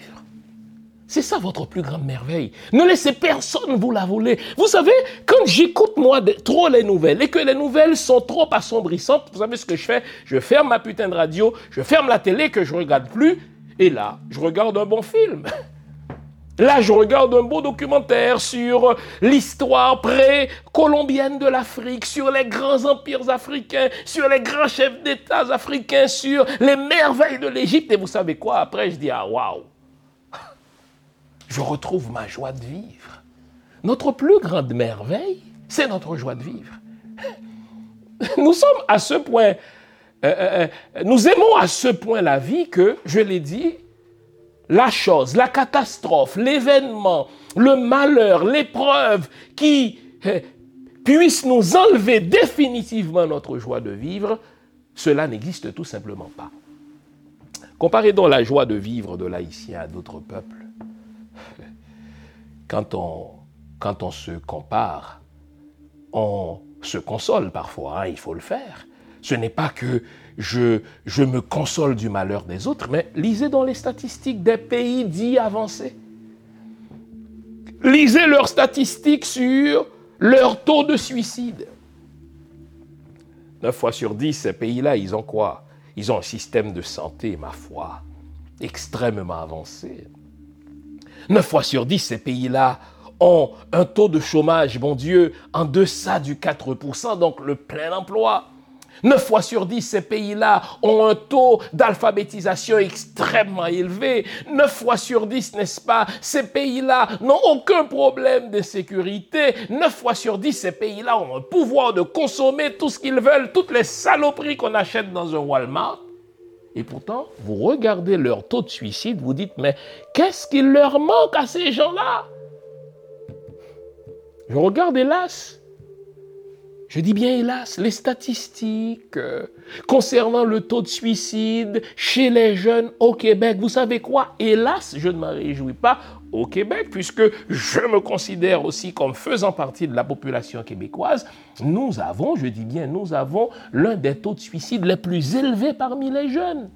C'est ça votre plus grande merveille. Ne laissez personne vous la voler. Vous savez, quand j'écoute moi trop les nouvelles et que les nouvelles sont trop assombrissantes, vous savez ce que je fais? Je ferme ma putain de radio, je ferme la télé que je regarde plus, et là, je regarde un bon film. Là, je regarde un beau documentaire sur l'histoire pré-colombienne de l'Afrique, sur les grands empires africains, sur les grands chefs d'État africains, sur les merveilles de l'Égypte. Et vous savez quoi? Après, je dis, ah, waouh Je retrouve ma joie de vivre. Notre plus grande merveille, c'est notre joie de vivre. <laughs> Nous sommes à ce point, euh, euh, euh, nous aimons à ce point la vie que, je l'ai dit, la chose, la catastrophe, l'événement, le malheur, l'épreuve qui puisse nous enlever définitivement notre joie de vivre, cela n'existe tout simplement pas. Comparez donc la joie de vivre de l'haïtien à d'autres peuples. <laughs> Quand on, quand on se compare, on se console parfois, hein, il faut le faire. Ce n'est pas que je, je me console du malheur des autres, mais lisez dans les statistiques des pays dits avancés. Lisez leurs statistiques sur leur taux de suicide. 9 fois sur 10, ces pays-là, ils ont quoi? Ils ont un système de santé, ma foi, extrêmement avancé. 9 fois sur 10, ces pays-là ont un taux de chômage, bon Dieu, en deçà du 4%, donc le plein emploi. 9 fois sur 10, ces pays-là ont un taux d'alphabétisation extrêmement élevé. 9 fois sur 10, n'est-ce pas, ces pays-là n'ont aucun problème de sécurité. 9 fois sur 10, ces pays-là ont un pouvoir de consommer tout ce qu'ils veulent, toutes les saloperies qu'on achète dans un Walmart. Et pourtant, vous regardez leur taux de suicide, vous dites, mais qu'est-ce qu'il leur manque à ces gens-là? Je regarde, hélas, je dis bien hélas, les statistiques euh, concernant le taux de suicide chez les jeunes au Québec, vous savez quoi? Hélas, je ne m'en réjouis pas au Québec, puisque je me considère aussi comme faisant partie de la population québécoise. Nous avons, je dis bien, nous avons l'un des taux de suicide les plus élevés parmi les jeunes.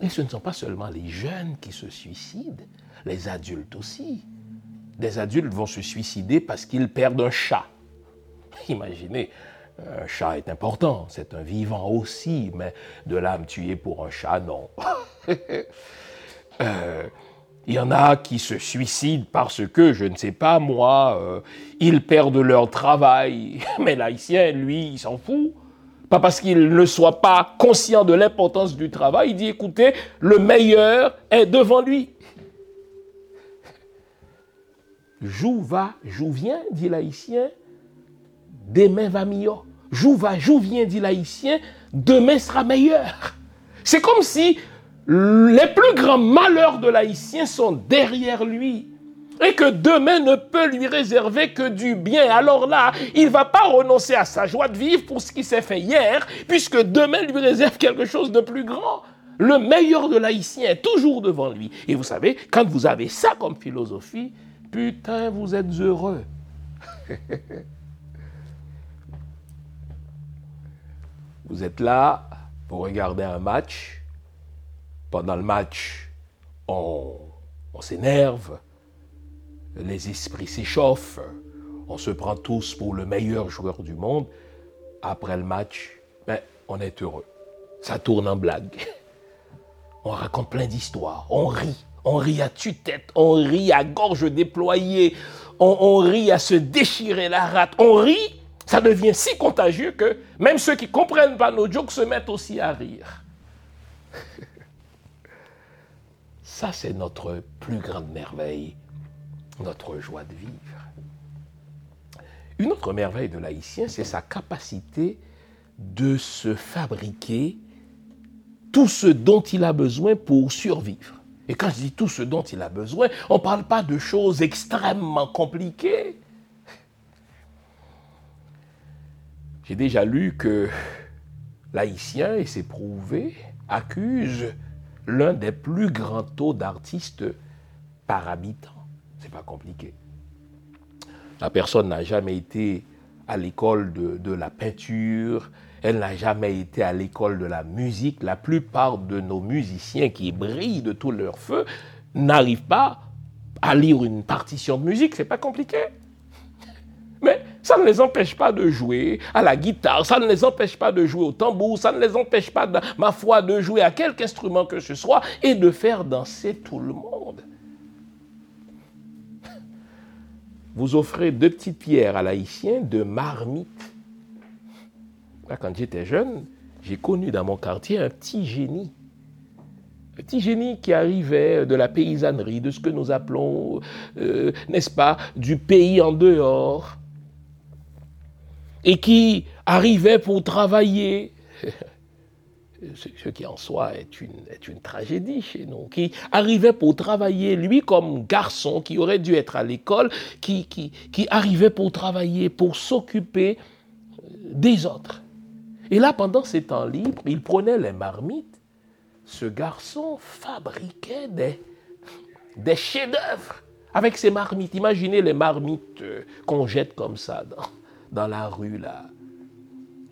Et ce ne sont pas seulement les jeunes qui se suicident, les adultes aussi des adultes vont se suicider parce qu'ils perdent un chat. Imaginez, un chat est important, c'est un vivant aussi, mais de l'âme tuer pour un chat, non. <laughs> Euh, il y en a qui se suicident parce que, je ne sais pas moi, euh, ils perdent leur travail. <laughs> Mais l'haïtien, lui, il s'en fout. Pas parce qu'il ne soit pas conscient de l'importance du travail, il dit, écoutez, le meilleur est devant lui. Jou va, jou vient, dit l'haïtien, demain va mieux. Jou va, jou vient, dit l'haïtien, demain sera meilleur. C'est comme si les plus grands malheurs de l'haïtien sont derrière lui et que demain ne peut lui réserver que du bien. Alors là, il ne va pas renoncer à sa joie de vivre pour ce qui s'est fait hier, puisque demain lui réserve quelque chose de plus grand. Le meilleur de l'haïtien est toujours devant lui. Et vous savez, quand vous avez ça comme philosophie, putain, vous êtes heureux. <laughs> vous êtes là pour regarder un match. Pendant le match, on, s'énerve, les esprits s'échauffent, on se prend tous pour le meilleur joueur du monde. Après le match, ben, on est heureux. Ça tourne en blague. <laughs> On raconte plein d'histoires, on rit, on rit à tue-tête, on rit à gorge déployée, on rit à se déchirer la rate, on rit, ça devient si contagieux que même ceux qui ne comprennent pas nos jokes se mettent aussi à rire. <laughs> Ça, c'est notre plus grande merveille notre joie de vivre. Une autre merveille de l'haïtien, c'est sa capacité de se fabriquer tout ce dont il a besoin pour survivre. Et quand je dis tout ce dont il a besoin, on ne parle pas de choses extrêmement compliquées. J'ai déjà lu que l'haïtien, et c'est prouvé, accuse l'un des plus grands taux d'artistes par habitant pas compliqué. La personne n'a jamais été à l'école de, la peinture, elle n'a jamais été à l'école de la musique. La plupart de nos musiciens qui brillent de tout leur feu n'arrivent pas à lire une partition de musique, c'est pas compliqué. Ça ne les empêche pas de jouer à la guitare, ça ne les empêche pas de jouer au tambour, ça ne les empêche pas, ma foi, de jouer à quelque instrument que ce soit et de faire danser tout le monde. vous offrez deux petites pierres à l'haïtien de marmite. quand j'étais jeune, j'ai connu dans mon quartier un petit génie. Un petit génie qui arrivait de la paysannerie, de ce que nous appelons, euh, n'est-ce pas, du pays en dehors. Et qui arrivait pour travailler. <laughs> ce qui en soi est une, est une tragédie chez nous, qui arrivait pour travailler, lui comme garçon, qui aurait dû être à l'école, qui, qui, qui arrivait pour travailler, pour s'occuper euh, des autres. Et là, pendant ses temps libres, il prenait les marmites. Ce garçon fabriquait des, des chefs-d'œuvre avec ses marmites. Imaginez les marmites euh, qu'on jette comme ça dans, dans la rue, là.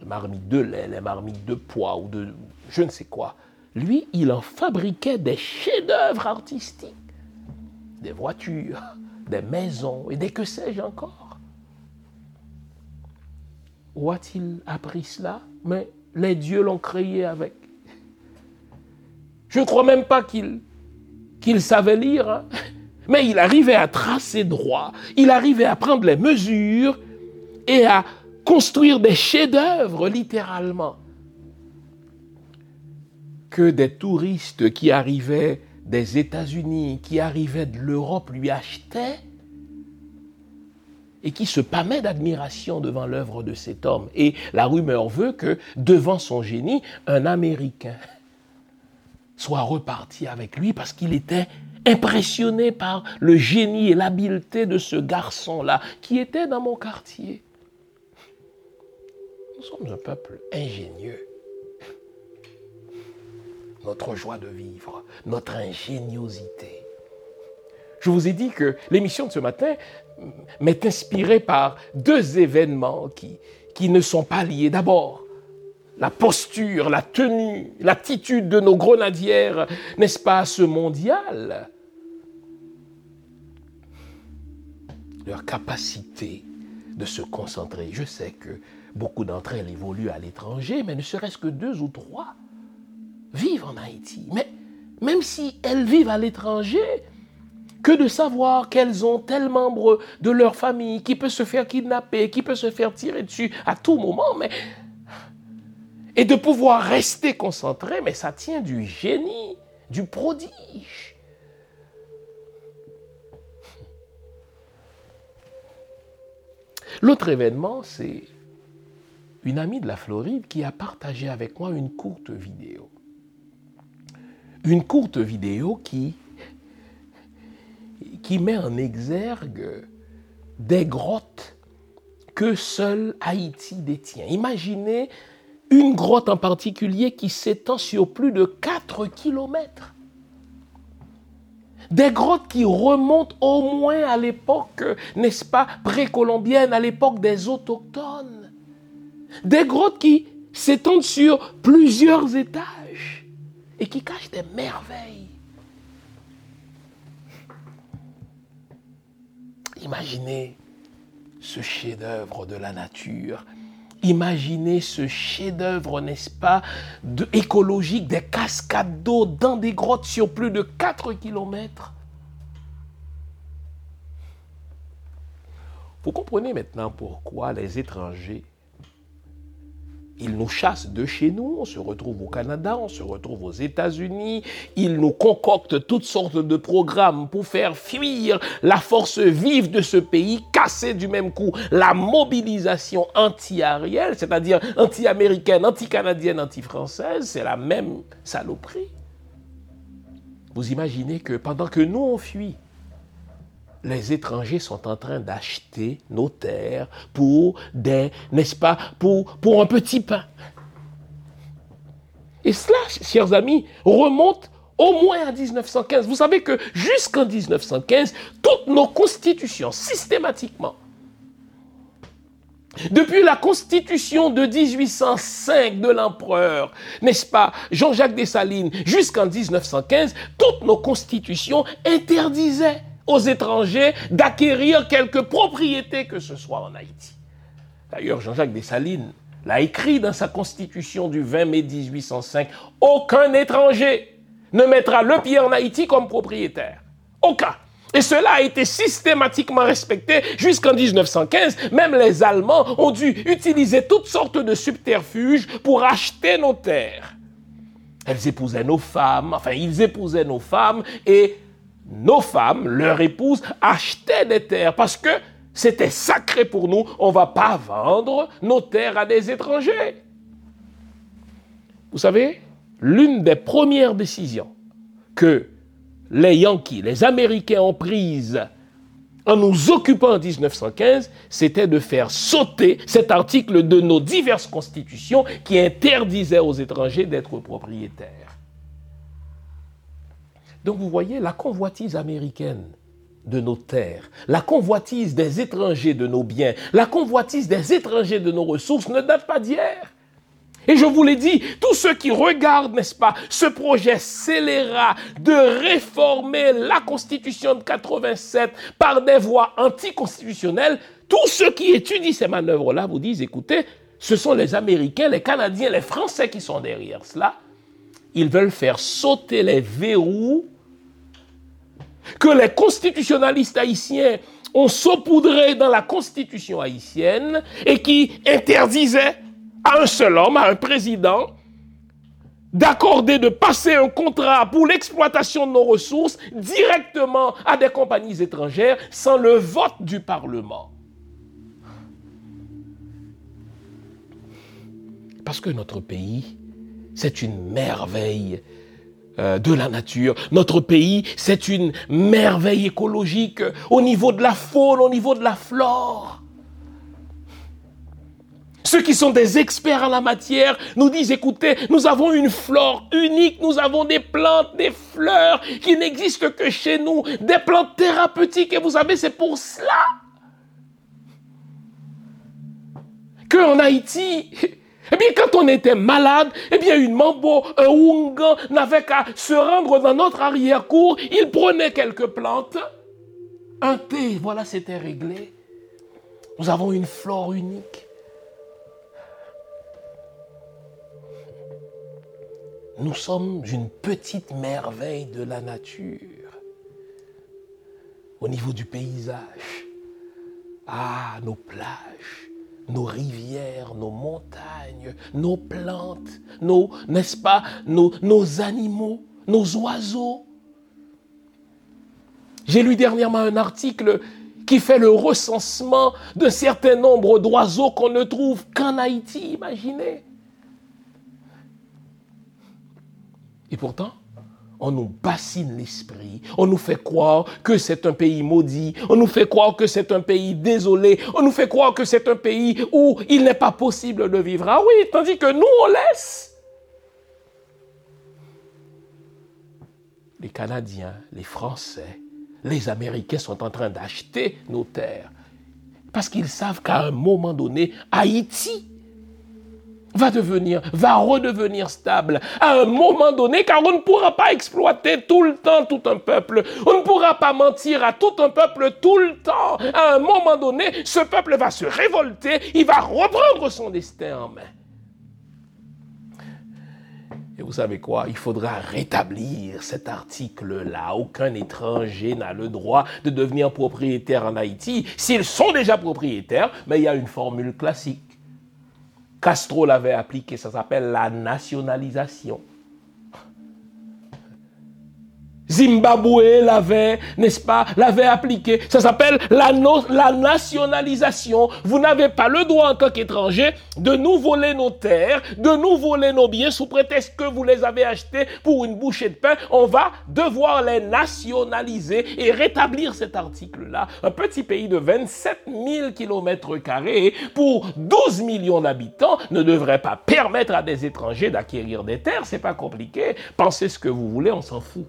Les marmites de lait, les marmites de pois ou de, je ne sais quoi. Lui, il en fabriquait des chefs-d'œuvre artistiques, des voitures, des maisons et des que sais-je encore. Où a-t-il appris cela? Mais les dieux l'ont créé avec. Je ne crois même pas qu'il qu'il savait lire, hein. mais il arrivait à tracer droit, il arrivait à prendre les mesures et à construire des chefs-d'œuvre littéralement que des touristes qui arrivaient des États-Unis, qui arrivaient de l'Europe, lui achetaient et qui se pâmaient d'admiration devant l'œuvre de cet homme. Et la rumeur veut que devant son génie, un Américain soit reparti avec lui parce qu'il était impressionné par le génie et l'habileté de ce garçon-là qui était dans mon quartier. Sommes un peuple ingénieux notre joie de vivre, notre ingéniosité. Je vous ai dit que l'émission de ce matin m'est inspirée par deux événements qui, qui ne sont pas liés. D'abord, la posture, la tenue, l'attitude de nos grenadières, n'est-ce pas, ce mondial? Leur capacité de se concentrer. Je sais que beaucoup d'entre elles évoluent à l'étranger, mais ne serait-ce que deux ou trois vivent en Haïti. Mais même si elles vivent à l'étranger, que de savoir qu'elles ont tel membre de leur famille qui peut se faire kidnapper, qui peut se faire tirer dessus à tout moment, mais et de pouvoir rester concentré, mais ça tient du génie, du prodige. L'autre événement, c'est une amie de la Floride qui a partagé avec moi une courte vidéo une courte vidéo qui, met en exergue des grottes que seul Haïti détient. Imaginez une grotte en particulier qui s'étend sur plus de 4 kilomètres. Des grottes qui remontent au moins à l'époque, n'est-ce pas, précolombienne, à l'époque des autochtones. Des grottes qui s'étendent sur plusieurs étages et qui cachent des merveilles. Imaginez ce chef-d'œuvre de la nature. Imaginez ce chef-d'œuvre, n'est-ce pas, écologique, des cascades d'eau dans des grottes sur plus de 4 kilomètres. Vous comprenez maintenant pourquoi les étrangers ils nous chassent de chez nous, on se retrouve au Canada, on se retrouve aux États-Unis, ils nous concoctent toutes sortes de programmes pour faire fuir la force vive de ce pays, casser du même coup la mobilisation anti-arielle, c'est-à-dire anti-américaine, anti-canadienne, anti-française, c'est la même saloperie. Vous imaginez que pendant que nous on fuit, les étrangers sont en train d'acheter nos terres pour des, n'est-ce pas, pour, un petit pain. Et cela, chers amis, remonte au moins à 1915. Vous savez que jusqu'en 1915, toutes nos constitutions, systématiquement, depuis la constitution de 1805 de l'empereur, n'est-ce pas, Jean-Jacques Dessalines, jusqu'en 1915, toutes nos constitutions interdisaient aux étrangers d'acquérir quelque propriété que ce soit en Haïti. D'ailleurs, Jean-Jacques Dessalines l'a écrit dans sa constitution du 20 mai 1805, aucun étranger ne mettra le pied en Haïti comme propriétaire. Aucun. Et cela a été systématiquement respecté jusqu'en 1915. Même les Allemands ont dû utiliser toutes sortes de subterfuges pour acheter nos terres. Elles épousaient nos femmes, enfin ils épousaient nos femmes et nos femmes, leurs épouses, achetaient des terres parce que c'était sacré pour nous. On ne va pas vendre nos terres à des étrangers. Vous savez, l'une des premières décisions que les Yankees, les Américains ont prises en nous occupant en 1915, c'était de faire sauter cet article de nos diverses constitutions qui interdisait aux étrangers d'être propriétaires. Donc vous voyez, la convoitise américaine de nos terres, la convoitise des étrangers de nos biens, la convoitise des étrangers de nos ressources ne date pas d'hier. Et je vous l'ai dit, tous ceux qui regardent, n'est-ce pas, ce projet scélérat de réformer la Constitution de 87 par des voies anticonstitutionnelles, tous ceux qui étudient ces manœuvres-là vous disent, écoutez, ce sont les Américains, les Canadiens, les Français qui sont derrière cela. Ils veulent faire sauter les verrous que les constitutionnalistes haïtiens ont saupoudré dans la constitution haïtienne et qui interdisait à un seul homme, à un président, d'accorder, de passer un contrat pour l'exploitation de nos ressources directement à des compagnies étrangères sans le vote du Parlement. Parce que notre pays, c'est une merveille euh, de la nature. Notre pays, c'est une merveille écologique au niveau de la faune, au niveau de la flore. Ceux qui sont des experts en la matière nous disent, écoutez, nous avons une flore unique, nous avons des plantes, des fleurs qui n'existent que chez nous, des plantes thérapeutiques, et vous savez, c'est pour cela qu'en Haïti, <laughs> eh bien, quand on était malade, eh bien, une mambo, un wungan n'avait qu'à se rendre dans notre arrière-cour. Il prenait quelques plantes, un thé, voilà, c'était réglé. Nous avons une flore unique. Nous sommes une petite merveille de la nature au niveau du paysage. Ah, nos plages, nos rivières, nos montagnes, nos plantes, nos, n'est-ce pas, nos, nos animaux, nos oiseaux. J'ai lu dernièrement un article qui fait le recensement d'un certain nombre d'oiseaux qu'on ne trouve qu'en Haïti, imaginez. Et pourtant, on nous bassine l'esprit, on nous fait croire que c'est un pays maudit, on nous fait croire que c'est un pays désolé, on nous fait croire que c'est un pays où il n'est pas possible de vivre. Ah oui, tandis que nous, on laisse. Les Canadiens, les Français, les Américains sont en train d'acheter nos terres parce qu'ils savent qu'à un moment donné, Haïti va devenir, va redevenir stable à un moment donné, car on ne pourra pas exploiter tout le temps tout un peuple. On ne pourra pas mentir à tout un peuple tout le temps. À un moment donné, ce peuple va se révolter, il va reprendre son destin en main. Et vous savez quoi? Il faudra rétablir cet article-là. Aucun étranger n'a le droit de devenir propriétaire en Haïti. S'ils sont déjà propriétaires, mais il y a une formule classique. Castro l'avait appliqué, ça s'appelle la nationalisation. Zimbabwe l'avait, n'est-ce pas, l'avait appliqué. Ça s'appelle la, nationalisation. Vous n'avez pas le droit en tant qu'étranger de nous voler nos terres, de nous voler nos biens sous prétexte que vous les avez achetés pour une bouchée de pain. On va devoir les nationaliser et rétablir cet article-là. Un petit pays de 27 000 kilomètres carrés pour 12 millions d'habitants ne devrait pas permettre à des étrangers d'acquérir des terres. C'est pas compliqué. Pensez ce que vous voulez, on s'en fout.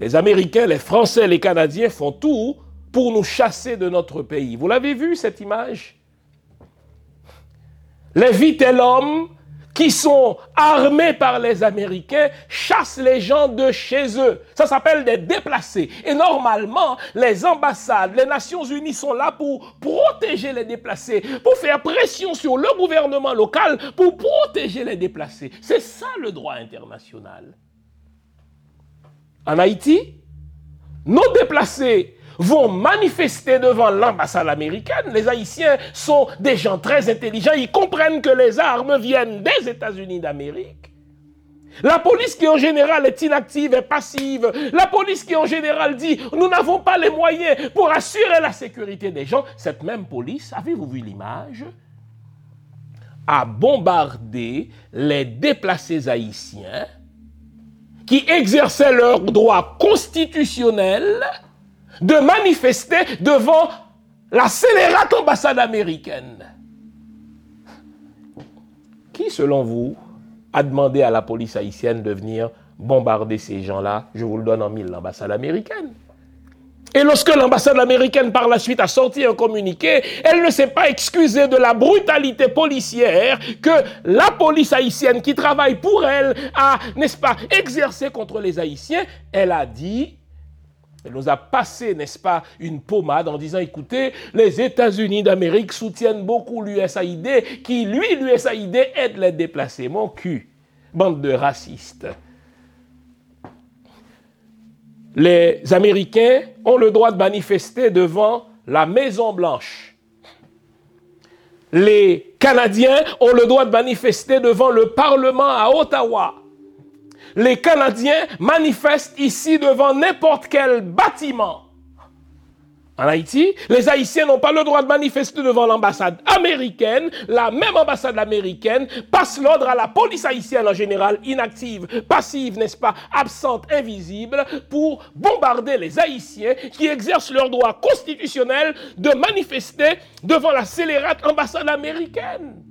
Les Américains, les Français, les Canadiens font tout pour nous chasser de notre pays. Vous l'avez vu, cette image? Les Vitellums, qui sont armés par les Américains, chassent les gens de chez eux. Ça s'appelle des déplacés. Et normalement, les ambassades, les Nations Unies sont là pour protéger les déplacés, pour faire pression sur le gouvernement local, pour protéger les déplacés. C'est ça le droit international en Haïti, nos déplacés vont manifester devant l'ambassade américaine. Les Haïtiens sont des gens très intelligents. Ils comprennent que les armes viennent des États-Unis d'Amérique. La police qui en général est inactive et passive. La police qui en général dit nous n'avons pas les moyens pour assurer la sécurité des gens. Cette même police, avez-vous vu l'image? A bombardé les déplacés haïtiens qui exerçaient leur droit constitutionnel de manifester devant la scélérate ambassade américaine. Qui, selon vous, a demandé à la police haïtienne de venir bombarder ces gens-là? Je vous le donne en mille, l'ambassade américaine. Et lorsque l'ambassade américaine par la suite a sorti un communiqué, elle ne s'est pas excusée de la brutalité policière que la police haïtienne qui travaille pour elle a, n'est-ce pas, exercé contre les Haïtiens. Elle a dit, elle nous a passé, n'est-ce pas, une pommade en disant, écoutez, les États-Unis d'Amérique soutiennent beaucoup l'USAID, qui, lui, l'USAID, aide les déplacés. Mon cul, bande de racistes les Américains ont le droit de manifester devant la Maison Blanche. Les Canadiens ont le droit de manifester devant le Parlement à Ottawa. Les Canadiens manifestent ici devant n'importe quel bâtiment. En Haïti, les Haïtiens n'ont pas le droit de manifester devant l'ambassade américaine. La même ambassade américaine passe l'ordre à la police haïtienne en général, inactive, passive, n'est-ce pas, absente, invisible, pour bombarder les Haïtiens qui exercent leur droit constitutionnel de manifester devant la scélérate ambassade américaine.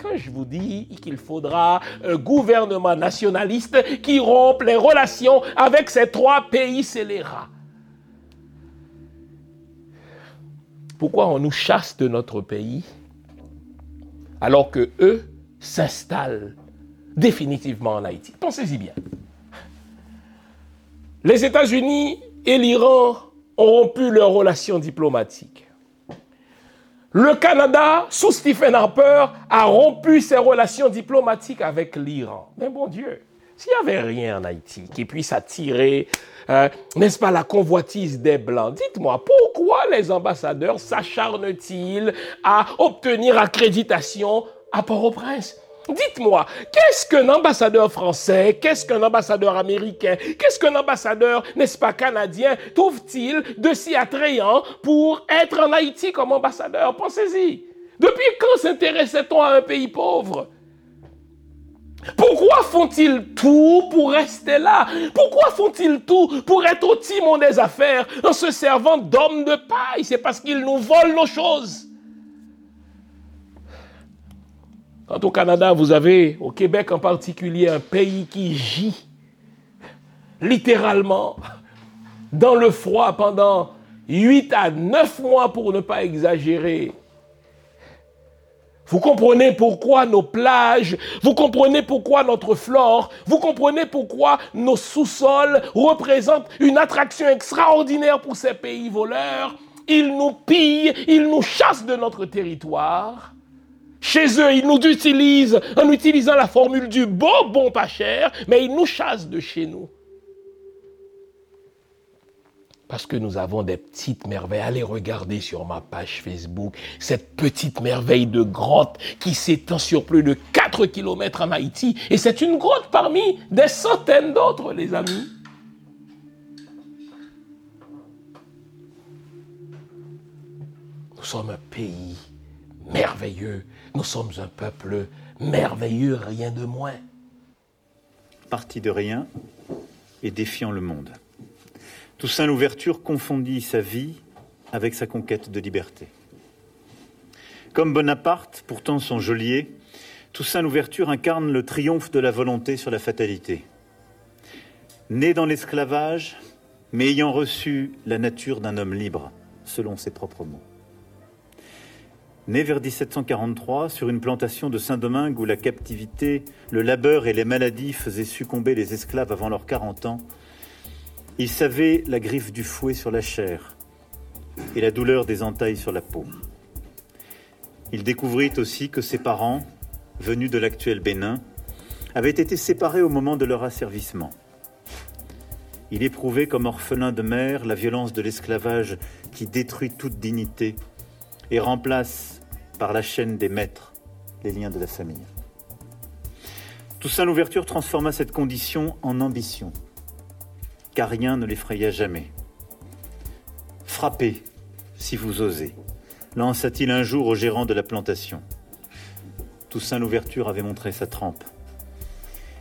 Quand je vous dis qu'il faudra un gouvernement nationaliste qui rompe les relations avec ces trois pays scélérats, Pourquoi on nous chasse de notre pays alors que eux s'installent définitivement en Haïti Pensez-y bien. Les États-Unis et l'Iran ont rompu leurs relations diplomatiques. Le Canada, sous Stephen Harper, a rompu ses relations diplomatiques avec l'Iran. Mais bon Dieu, s'il n'y avait rien en Haïti qui puisse attirer euh, n'est-ce pas, la convoitise des Blancs? Dites-moi, pourquoi les ambassadeurs s'acharnent-ils à obtenir accréditation à Port-au-Prince? Dites-moi, qu'est-ce qu'un ambassadeur français, qu'est-ce qu'un ambassadeur américain, qu'est-ce qu'un ambassadeur, n'est-ce pas, canadien, trouve-t-il de si attrayant pour être en Haïti comme ambassadeur? Pensez-y. Depuis quand s'intéressait-on à un pays pauvre? Pourquoi font-ils tout pour rester là? Pourquoi font-ils tout pour être au timon des affaires en se servant d'hommes de paille? C'est parce qu'ils nous volent nos choses. Quant au Canada, vous avez, au Québec en particulier, un pays qui gît littéralement dans le froid pendant 8 à 9 mois pour ne pas exagérer. Vous comprenez pourquoi nos plages, vous comprenez pourquoi notre flore, vous comprenez pourquoi nos sous-sols représentent une attraction extraordinaire pour ces pays voleurs. Ils nous pillent, ils nous chassent de notre territoire. Chez eux, ils nous utilisent en utilisant la formule du beau, bon, pas cher, mais ils nous chassent de chez nous. Parce que nous avons des petites merveilles. Allez regarder sur ma page Facebook cette petite merveille de grotte qui s'étend sur plus de 4 km en Haïti. Et c'est une grotte parmi des centaines d'autres, les amis. Nous sommes un pays merveilleux. Nous sommes un peuple merveilleux, rien de moins. Parti de rien et défiant le monde. Toussaint Louverture confondit sa vie avec sa conquête de liberté. Comme Bonaparte, pourtant son geôlier, Toussaint Louverture incarne le triomphe de la volonté sur la fatalité. Né dans l'esclavage, mais ayant reçu la nature d'un homme libre, selon ses propres mots. Né vers 1743 sur une plantation de Saint-Domingue où la captivité, le labeur et les maladies faisaient succomber les esclaves avant leurs 40 ans, il savait la griffe du fouet sur la chair et la douleur des entailles sur la peau. Il découvrit aussi que ses parents, venus de l'actuel Bénin, avaient été séparés au moment de leur asservissement. Il éprouvait comme orphelin de mère la violence de l'esclavage qui détruit toute dignité et remplace par la chaîne des maîtres les liens de la famille. Toussaint Louverture transforma cette condition en ambition car rien ne l'effraya jamais. Frappez, si vous osez, lança-t-il un jour au gérant de la plantation. Toussaint Louverture avait montré sa trempe.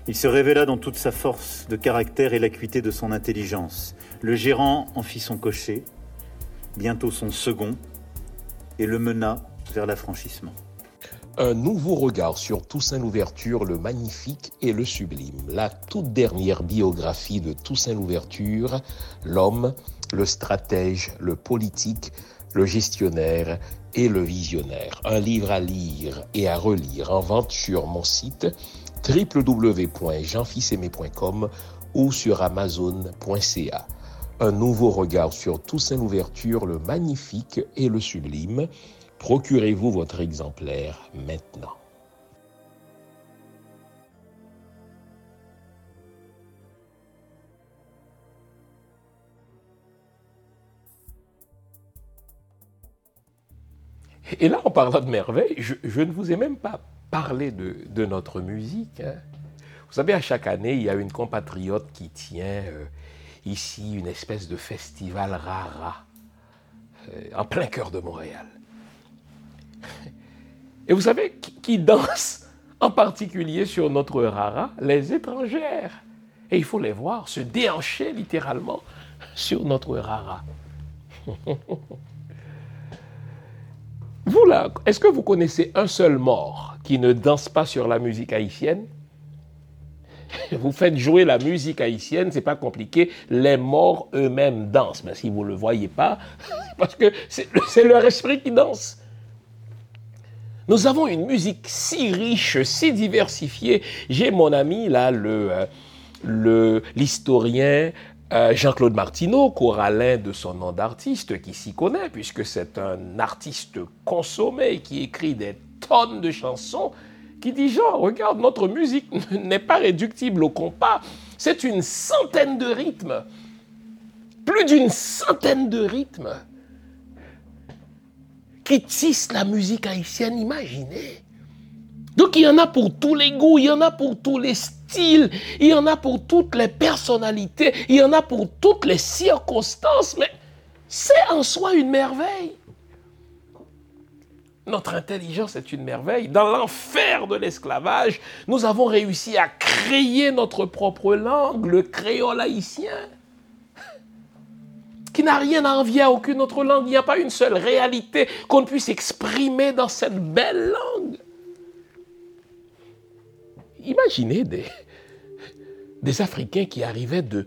Il se révéla dans toute sa force de caractère et l'acuité de son intelligence. Le gérant en fit son cocher, bientôt son second, et le mena vers l'affranchissement. Un nouveau regard sur Toussaint Louverture, le magnifique et le sublime. La toute dernière biographie de Toussaint Louverture, l'homme, le stratège, le politique, le gestionnaire et le visionnaire. Un livre à lire et à relire en vente sur mon site www.jeanfilsaimé.com ou sur amazon.ca. Un nouveau regard sur Toussaint Louverture, le magnifique et le sublime Procurez-vous votre exemplaire maintenant. Et là, en parlant de merveille, je, ne vous ai même pas parlé de, notre musique. Hein. Vous savez, à chaque année, il y a une compatriote qui tient euh, ici une espèce de festival rara, euh, en plein cœur de Montréal. Et vous savez qui danse en particulier sur notre rara? Les étrangères. Et il faut les voir se déhancher littéralement sur notre rara. <laughs> vous là, est-ce que vous connaissez un seul mort qui ne danse pas sur la musique haïtienne? <laughs> Vous faites jouer la musique haïtienne, c'est pas compliqué. Les morts eux-mêmes dansent. Mais si vous ne le voyez pas, <laughs> parce que c'est leur esprit qui danse. Nous avons une musique si riche, si diversifiée. J'ai mon ami là, le, euh, l'historien euh, Jean-Claude Martineau, corallin de son nom d'artiste, qui s'y connaît, puisque c'est un artiste consommé qui écrit des tonnes de chansons, qui dit Jean, regarde, notre musique <laughs> n'est pas réductible au compas, c'est une centaine de rythmes, plus d'une centaine de rythmes qui tisse la musique haïtienne, imaginez. Donc il y en a pour tous les goûts, il y en a pour tous les styles, il y en a pour toutes les personnalités, il y en a pour toutes les circonstances, mais c'est en soi une merveille. Notre intelligence est une merveille. Dans l'enfer de l'esclavage, nous avons réussi à créer notre propre langue, le créole haïtien, qui n'a rien à envier à aucune autre langue. Il n'y a pas une seule réalité qu'on puisse exprimer dans cette belle langue. Imaginez des, Africains qui arrivaient de,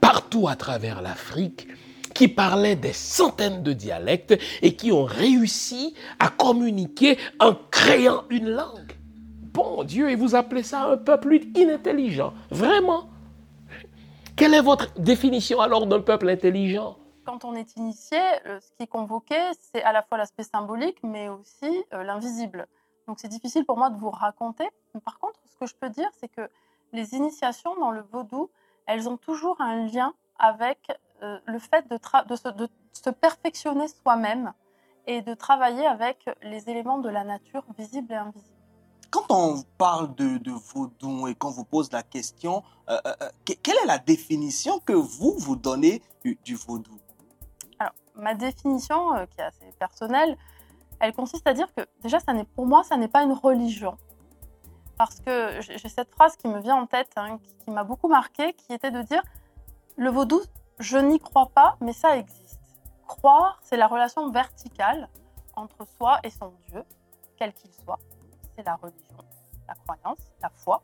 partout à travers l'Afrique, qui parlaient des centaines de dialectes et qui ont réussi à communiquer en créant une langue. Bon Dieu, et vous appelez ça un peuple inintelligent. Vraiment. Quelle est votre définition alors d'un peuple intelligent? Quand on est initié, euh, ce qui est convoqué, c'est à la fois l'aspect symbolique, mais aussi euh, l'invisible. Donc c'est difficile pour moi de vous raconter. Par contre, ce que je peux dire, c'est que les initiations dans le vaudou, elles ont toujours un lien avec euh, le fait de, se, perfectionner soi-même et de travailler avec les éléments de la nature visibles et invisibles. Quand on parle de, vaudou et qu'on vous pose la question, euh, euh, quelle est la définition que vous, vous donnez du, vaudou? Alors, ma définition, qui est assez personnelle, elle consiste à dire que déjà, pour moi, ça n'est pas une religion parce que j'ai cette phrase qui me vient en tête, hein, qui, m'a beaucoup marqué, qui était de dire le vaudou, je n'y crois pas, mais ça existe. Croire, c'est la relation verticale entre soi et son Dieu, quel qu'il soit. C'est la religion, la croyance, la foi.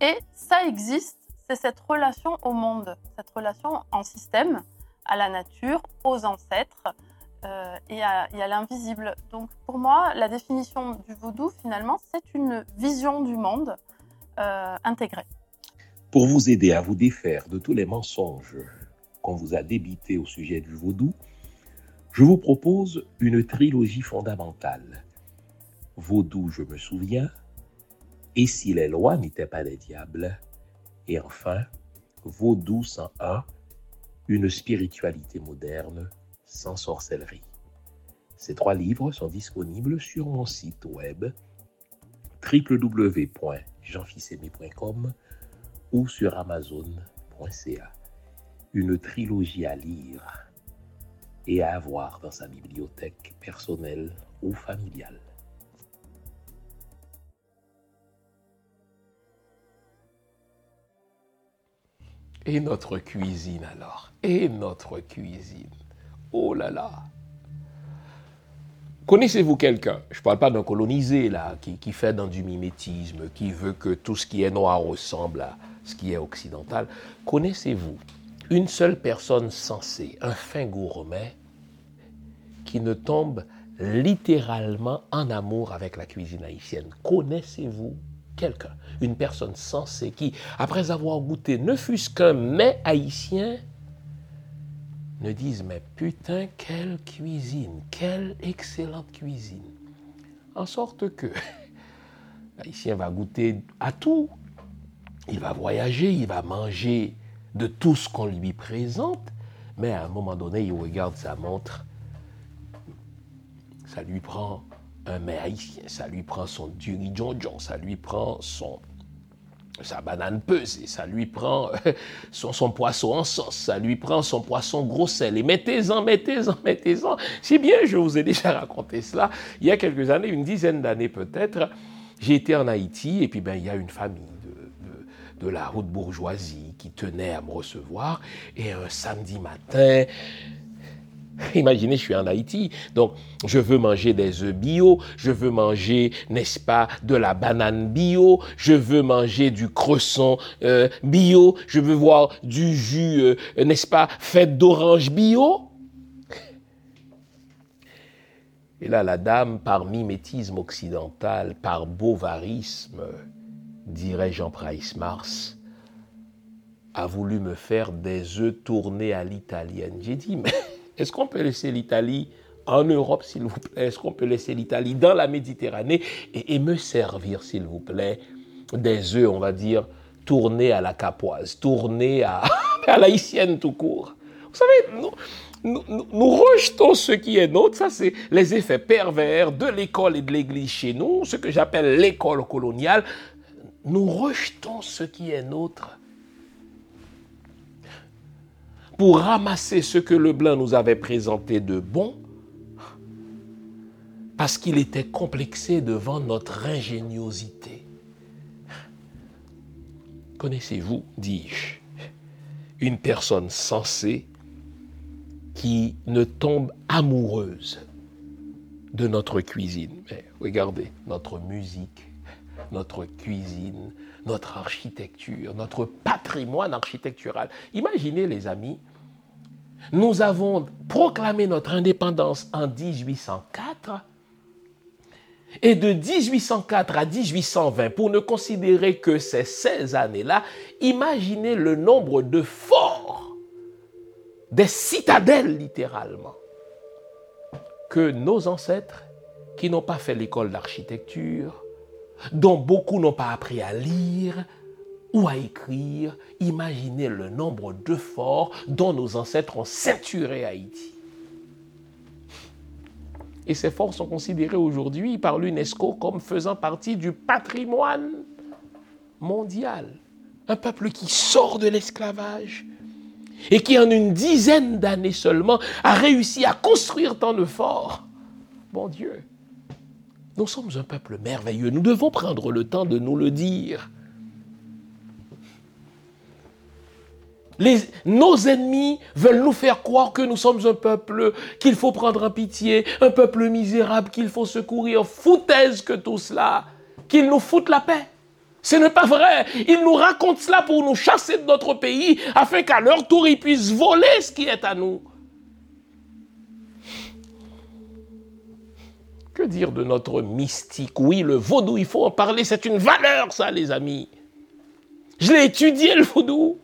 Et ça existe, c'est cette relation au monde, cette relation en système, à la nature, aux ancêtres, euh, et à, l'invisible. Donc pour moi, la définition du vaudou, finalement, c'est une vision du monde euh, intégrée. Pour vous aider à vous défaire de tous les mensonges qu'on vous a débités au sujet du vaudou, je vous propose une trilogie fondamentale. Vaudou, je me souviens, et si les lois n'étaient pas des diables, et enfin, Vaudou 101, une spiritualité moderne sans sorcellerie. Ces trois livres sont disponibles sur mon site web www.jeanfissemé.com ou sur amazon.ca. Une trilogie à lire et à avoir dans sa bibliothèque personnelle ou familiale. Et notre cuisine alors? Et notre cuisine. Oh là là. Connaissez-vous quelqu'un, je ne parle pas d'un colonisé là, qui, fait dans du mimétisme, qui veut que tout ce qui est noir ressemble à ce qui est occidental? Connaissez-vous une seule personne sensée, un fin gourmet, qui ne tombe littéralement en amour avec la cuisine haïtienne? Connaissez-vous quelqu'un, une personne sensée qui, après avoir goûté ne fût-ce qu'un mets haïtien, ne disent mais putain, quelle cuisine, quelle excellente cuisine. En sorte que <laughs> l'haïtien va goûter à tout. Il va voyager, il va manger de tout ce qu'on lui présente, mais à un moment donné, il regarde sa montre, ça lui prend un mets haïtien, ça lui prend son dirigeant, ça lui prend son sa banane pesée, ça lui prend <laughs> euh, son, poisson en sauce, ça lui prend son poisson gros sel. Et mettez-en, mettez-en, mettez-en. Si bien, je vous ai déjà raconté cela, il y a quelques années, une dizaine d'années peut-être, j'ai été en Haïti et puis ben, il y a une famille de, de la haute bourgeoisie qui tenait à me recevoir. Et un samedi matin, <laughs> Imaginez, je suis en Haïti, donc je veux manger des œufs bio, je veux manger, n'est-ce pas, de la banane bio, je veux manger du cresson euh, bio, je veux voir du jus, euh, n'est-ce pas, fait d'orange bio. Et là, la dame, par mimétisme occidental, par bovarisme, dirait Jean Price Mars, a voulu me faire des œufs tournés à l'italienne. J'ai dit, mais est-ce qu'on peut laisser l'Italie en Europe, s'il vous plaît? Est-ce qu'on peut laisser l'Italie dans la Méditerranée et, me servir, s'il vous plaît, des œufs, on va dire, tournés à la capoise, tournés à, <laughs> à l'haïtienne tout court? Vous savez, nous, nous, rejetons ce qui est nôtre. Ça, c'est les effets pervers de l'école et de l'Église chez nous, ce que j'appelle l'école coloniale. Nous rejetons ce qui est nôtre pour ramasser ce que le blanc nous avait présenté de bon, parce qu'il était complexé devant notre ingéniosité. Connaissez-vous, dis-je, une personne sensée qui ne tombe amoureuse de notre cuisine? Mais regardez, notre musique, notre cuisine, notre architecture, notre patrimoine architectural. Imaginez les amis, nous avons proclamé notre indépendance en 1804 et de 1804 à 1820, pour ne considérer que ces 16 années-là, imaginez le nombre de forts des citadelles littéralement, que nos ancêtres, qui n'ont pas fait l'école d'architecture, dont beaucoup n'ont pas appris à lire ou à écrire, imaginez le nombre de forts dont nos ancêtres ont ceinturé Haïti. Et ces forts sont considérés aujourd'hui par l'UNESCO comme faisant partie du patrimoine mondial. Un peuple qui sort de l'esclavage, et qui en une dizaine d'années seulement a réussi à construire tant de forts. Bon Dieu, nous sommes un peuple merveilleux, nous devons prendre le temps de nous le dire. nos ennemis veulent nous faire croire que nous sommes un peuple qu'il faut prendre en pitié, un peuple misérable qu'il faut secourir. Foutaise que tout cela, qu'ils nous foutent la paix. Ce n'est pas vrai. Ils nous racontent cela pour nous chasser de notre pays afin qu'à leur tour ils puissent voler ce qui est à nous. Que dire de notre mystique? Oui, le vaudou, il faut en parler, c'est une valeur ça les amis. Je l'ai étudié le vaudou.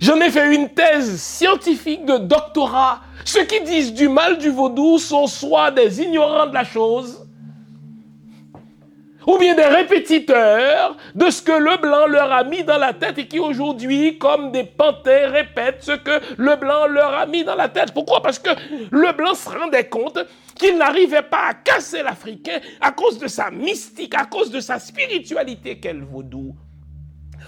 J'en ai fait une thèse scientifique de doctorat. Ceux qui disent du mal du vaudou sont soit des ignorants de la chose, ou bien des répétiteurs de ce que le blanc leur a mis dans la tête et qui aujourd'hui, comme des panthères, répètent ce que le blanc leur a mis dans la tête. Pourquoi? Parce que le blanc se rendait compte qu'il n'arrivait pas à casser l'Africain à cause de sa mystique, à cause de sa spiritualité qu'elle vaudou.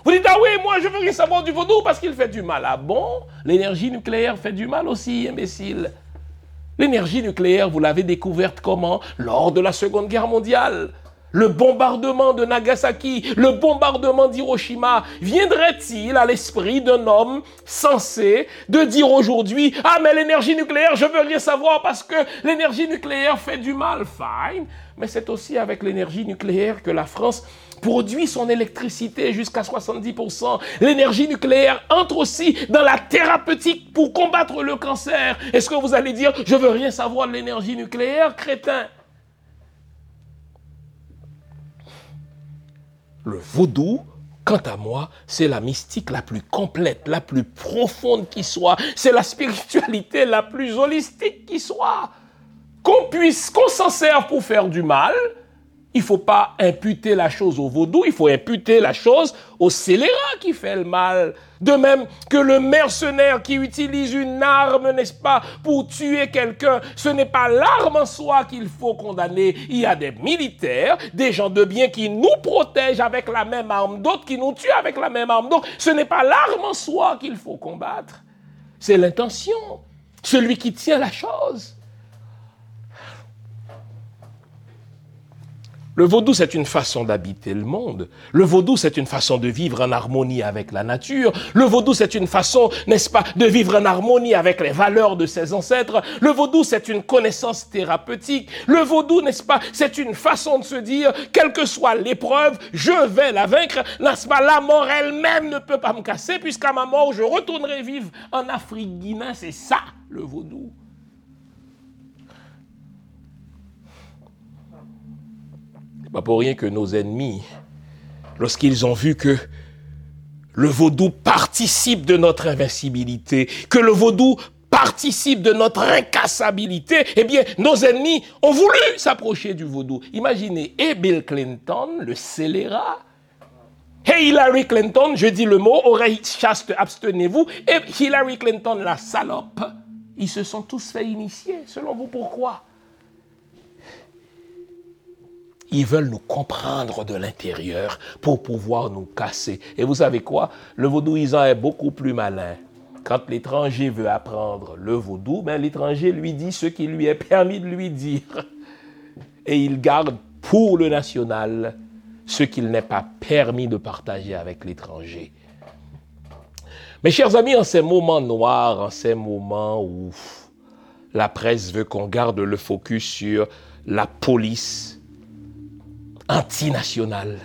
Vous dites, ah oui, moi je veux rien savoir du vaudou parce qu'il fait du mal. Ah bon? L'énergie nucléaire fait du mal aussi, imbécile. L'énergie nucléaire, vous l'avez découverte comment? Lors de la Seconde Guerre mondiale le bombardement de Nagasaki, le bombardement d'Hiroshima, viendrait-il à l'esprit d'un homme censé de dire aujourd'hui, ah mais l'énergie nucléaire, je veux rien savoir parce que l'énergie nucléaire fait du mal, fine. Mais c'est aussi avec l'énergie nucléaire que la France produit son électricité jusqu'à 70%. L'énergie nucléaire entre aussi dans la thérapeutique pour combattre le cancer. Est-ce que vous allez dire, je veux rien savoir de l'énergie nucléaire, crétin? Le vaudou, quant à moi, c'est la mystique la plus complète, la plus profonde qui soit. C'est la spiritualité la plus holistique qui soit. Qu'on puisse, qu'on s'en serve pour faire du mal, il ne faut pas imputer la chose au vaudou, il faut imputer la chose au scélérat qui fait le mal. De même que le mercenaire qui utilise une arme, n'est-ce pas, pour tuer quelqu'un, ce n'est pas l'arme en soi qu'il faut condamner. Il y a des militaires, des gens de bien qui nous protègent avec la même arme, d'autres qui nous tuent avec la même arme. Donc ce n'est pas l'arme en soi qu'il faut combattre, c'est l'intention, celui qui tient la chose. Le vaudou, c'est une façon d'habiter le monde. Le vaudou, c'est une façon de vivre en harmonie avec la nature. Le vaudou, c'est une façon, n'est-ce pas, de vivre en harmonie avec les valeurs de ses ancêtres. Le vaudou, c'est une connaissance thérapeutique. Le vaudou, n'est-ce pas, c'est une façon de se dire, quelle que soit l'épreuve, je vais la vaincre. N'est-ce pas, la mort elle-même ne peut pas me casser, puisqu'à ma mort, je retournerai vivre en Afrique Guinée. C'est ça, le vaudou. Pas pour rien que nos ennemis, lorsqu'ils ont vu que le vaudou participe de notre invincibilité, que le vaudou participe de notre incassabilité, eh bien, nos ennemis ont voulu s'approcher du vaudou. Imaginez, et Bill Clinton, le scélérat, et Hillary Clinton, je dis le mot, oreille chaste, abstenez-vous, et Hillary Clinton, la salope, ils se sont tous fait initier. Selon vous, pourquoi? Ils veulent nous comprendre de l'intérieur pour pouvoir nous casser. Et vous savez quoi? Le vaudouisant est beaucoup plus malin. Quand l'étranger veut apprendre le vaudou, ben l'étranger lui dit ce qui lui est permis de lui dire. et il garde pour le national ce qu'il n'est pas permis de partager avec l'étranger. Mes chers amis, en ces moments noirs, en ces moments où la presse veut qu'on garde le focus sur la police antinationale,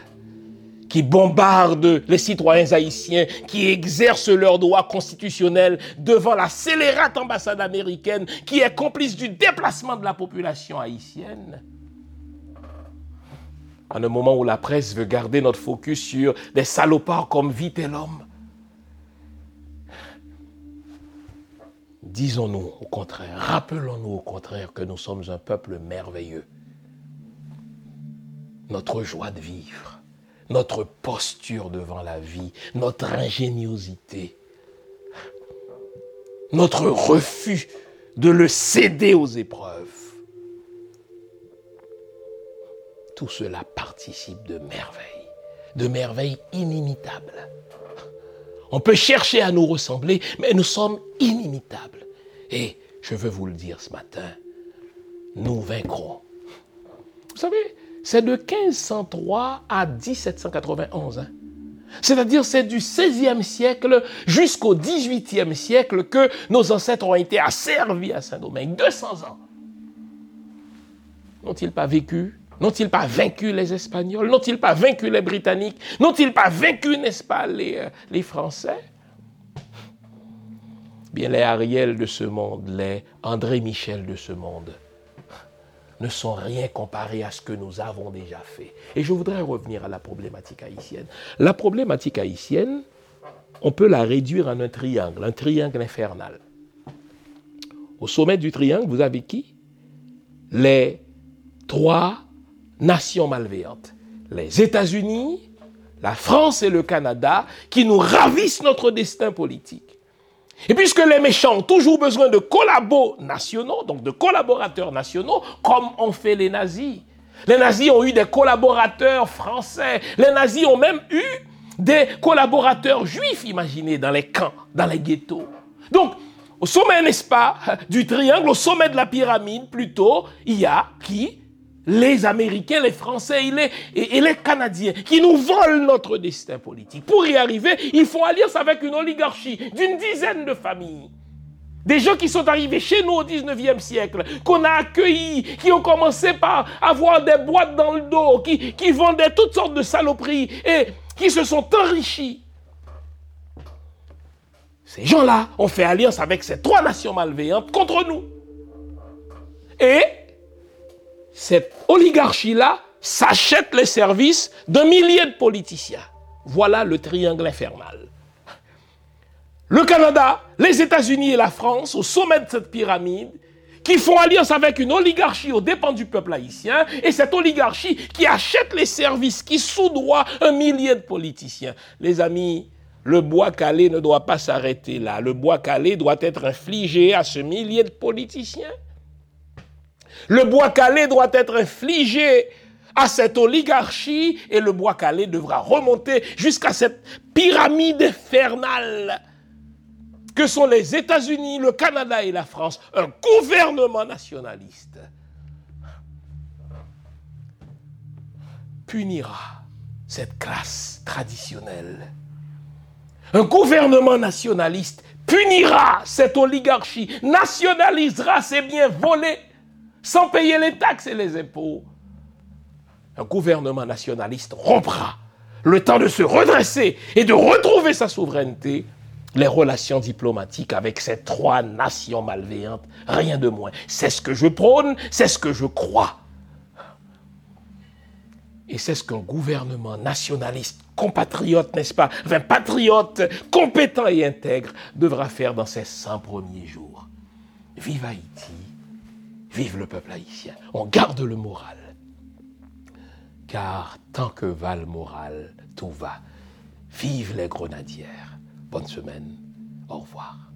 qui bombarde les citoyens haïtiens, qui exercent leurs droits constitutionnels devant la scélérate ambassade américaine, qui est complice du déplacement de la population haïtienne. En un moment où la presse veut garder notre focus sur des salopards comme Vite et l'homme, disons-nous au contraire, rappelons-nous au contraire que nous sommes un peuple merveilleux. Notre joie de vivre, notre posture devant la vie, notre ingéniosité, notre refus de le céder aux épreuves. Tout cela participe de merveilles, de merveilles inimitables. On peut chercher à nous ressembler, mais nous sommes inimitables. Et je veux vous le dire ce matin, nous vaincrons. Vous savez, c'est de 1503 à 1791. Hein. C'est-à-dire, c'est du 16e siècle jusqu'au 18e siècle que nos ancêtres ont été asservis à Saint-Domingue. 200 ans. N'ont-ils pas vécu? N'ont-ils pas vaincu les Espagnols? N'ont-ils pas vaincu les Britanniques? N'ont-ils pas vaincu, n'est-ce pas, les, euh, les Français? Bien, les Ariel de ce monde, les André Michel de ce monde, ne sont rien comparés à ce que nous avons déjà fait. Et je voudrais revenir à la problématique haïtienne. La problématique haïtienne, on peut la réduire en un triangle, un triangle infernal. Au sommet du triangle, vous avez qui? Les trois nations malveillantes. Les États-Unis, la France et le Canada, qui nous ravissent notre destin politique. Et puisque les méchants ont toujours besoin de collabos nationaux, donc de collaborateurs nationaux, comme ont fait les nazis. Les nazis ont eu des collaborateurs français. Les nazis ont même eu des collaborateurs juifs, imaginez, dans les camps, dans les ghettos. Donc, au sommet, n'est-ce pas, du triangle, au sommet de la pyramide, plutôt, il y a qui? Les Américains, les Français et les, Canadiens qui nous volent notre destin politique. Pour y arriver, ils font alliance avec une oligarchie d'une dizaine de familles. Des gens qui sont arrivés chez nous au 19e siècle, qu'on a accueillis, qui ont commencé par avoir des boîtes dans le dos, qui, qui vendaient toutes sortes de saloperies et qui se sont enrichis. Ces gens-là ont fait alliance avec ces trois nations malveillantes contre nous. Et cette oligarchie-là s'achète les services d'un millier de politiciens. Voilà le triangle infernal. Le Canada, les États-Unis et la France, au sommet de cette pyramide, qui font alliance avec une oligarchie aux dépens du peuple haïtien, et cette oligarchie qui achète les services, qui soudoie un millier de politiciens. Les amis, le bois calé ne doit pas s'arrêter là. Le bois calé doit être infligé à ce millier de politiciens. Le bois calé doit être infligé à cette oligarchie et le bois calé devra remonter jusqu'à cette pyramide infernale que sont les États-Unis, le Canada et la France, un gouvernement nationaliste punira cette classe traditionnelle. Un gouvernement nationaliste punira cette oligarchie, nationalisera ses biens volés sans payer les taxes et les impôts. Un gouvernement nationaliste rompra le temps de se redresser et de retrouver sa souveraineté, les relations diplomatiques avec ces trois nations malveillantes, rien de moins. C'est ce que je prône, c'est ce que je crois. Et c'est ce qu'un gouvernement nationaliste, compatriote, n'est-ce pas, enfin patriote, compétent et intègre, devra faire dans ces 100 premiers jours. Vive Haïti, Vive le peuple haïtien. On garde le moral. Car tant que va le moral, tout va. Vive les grenadières. Bonne semaine. Au revoir.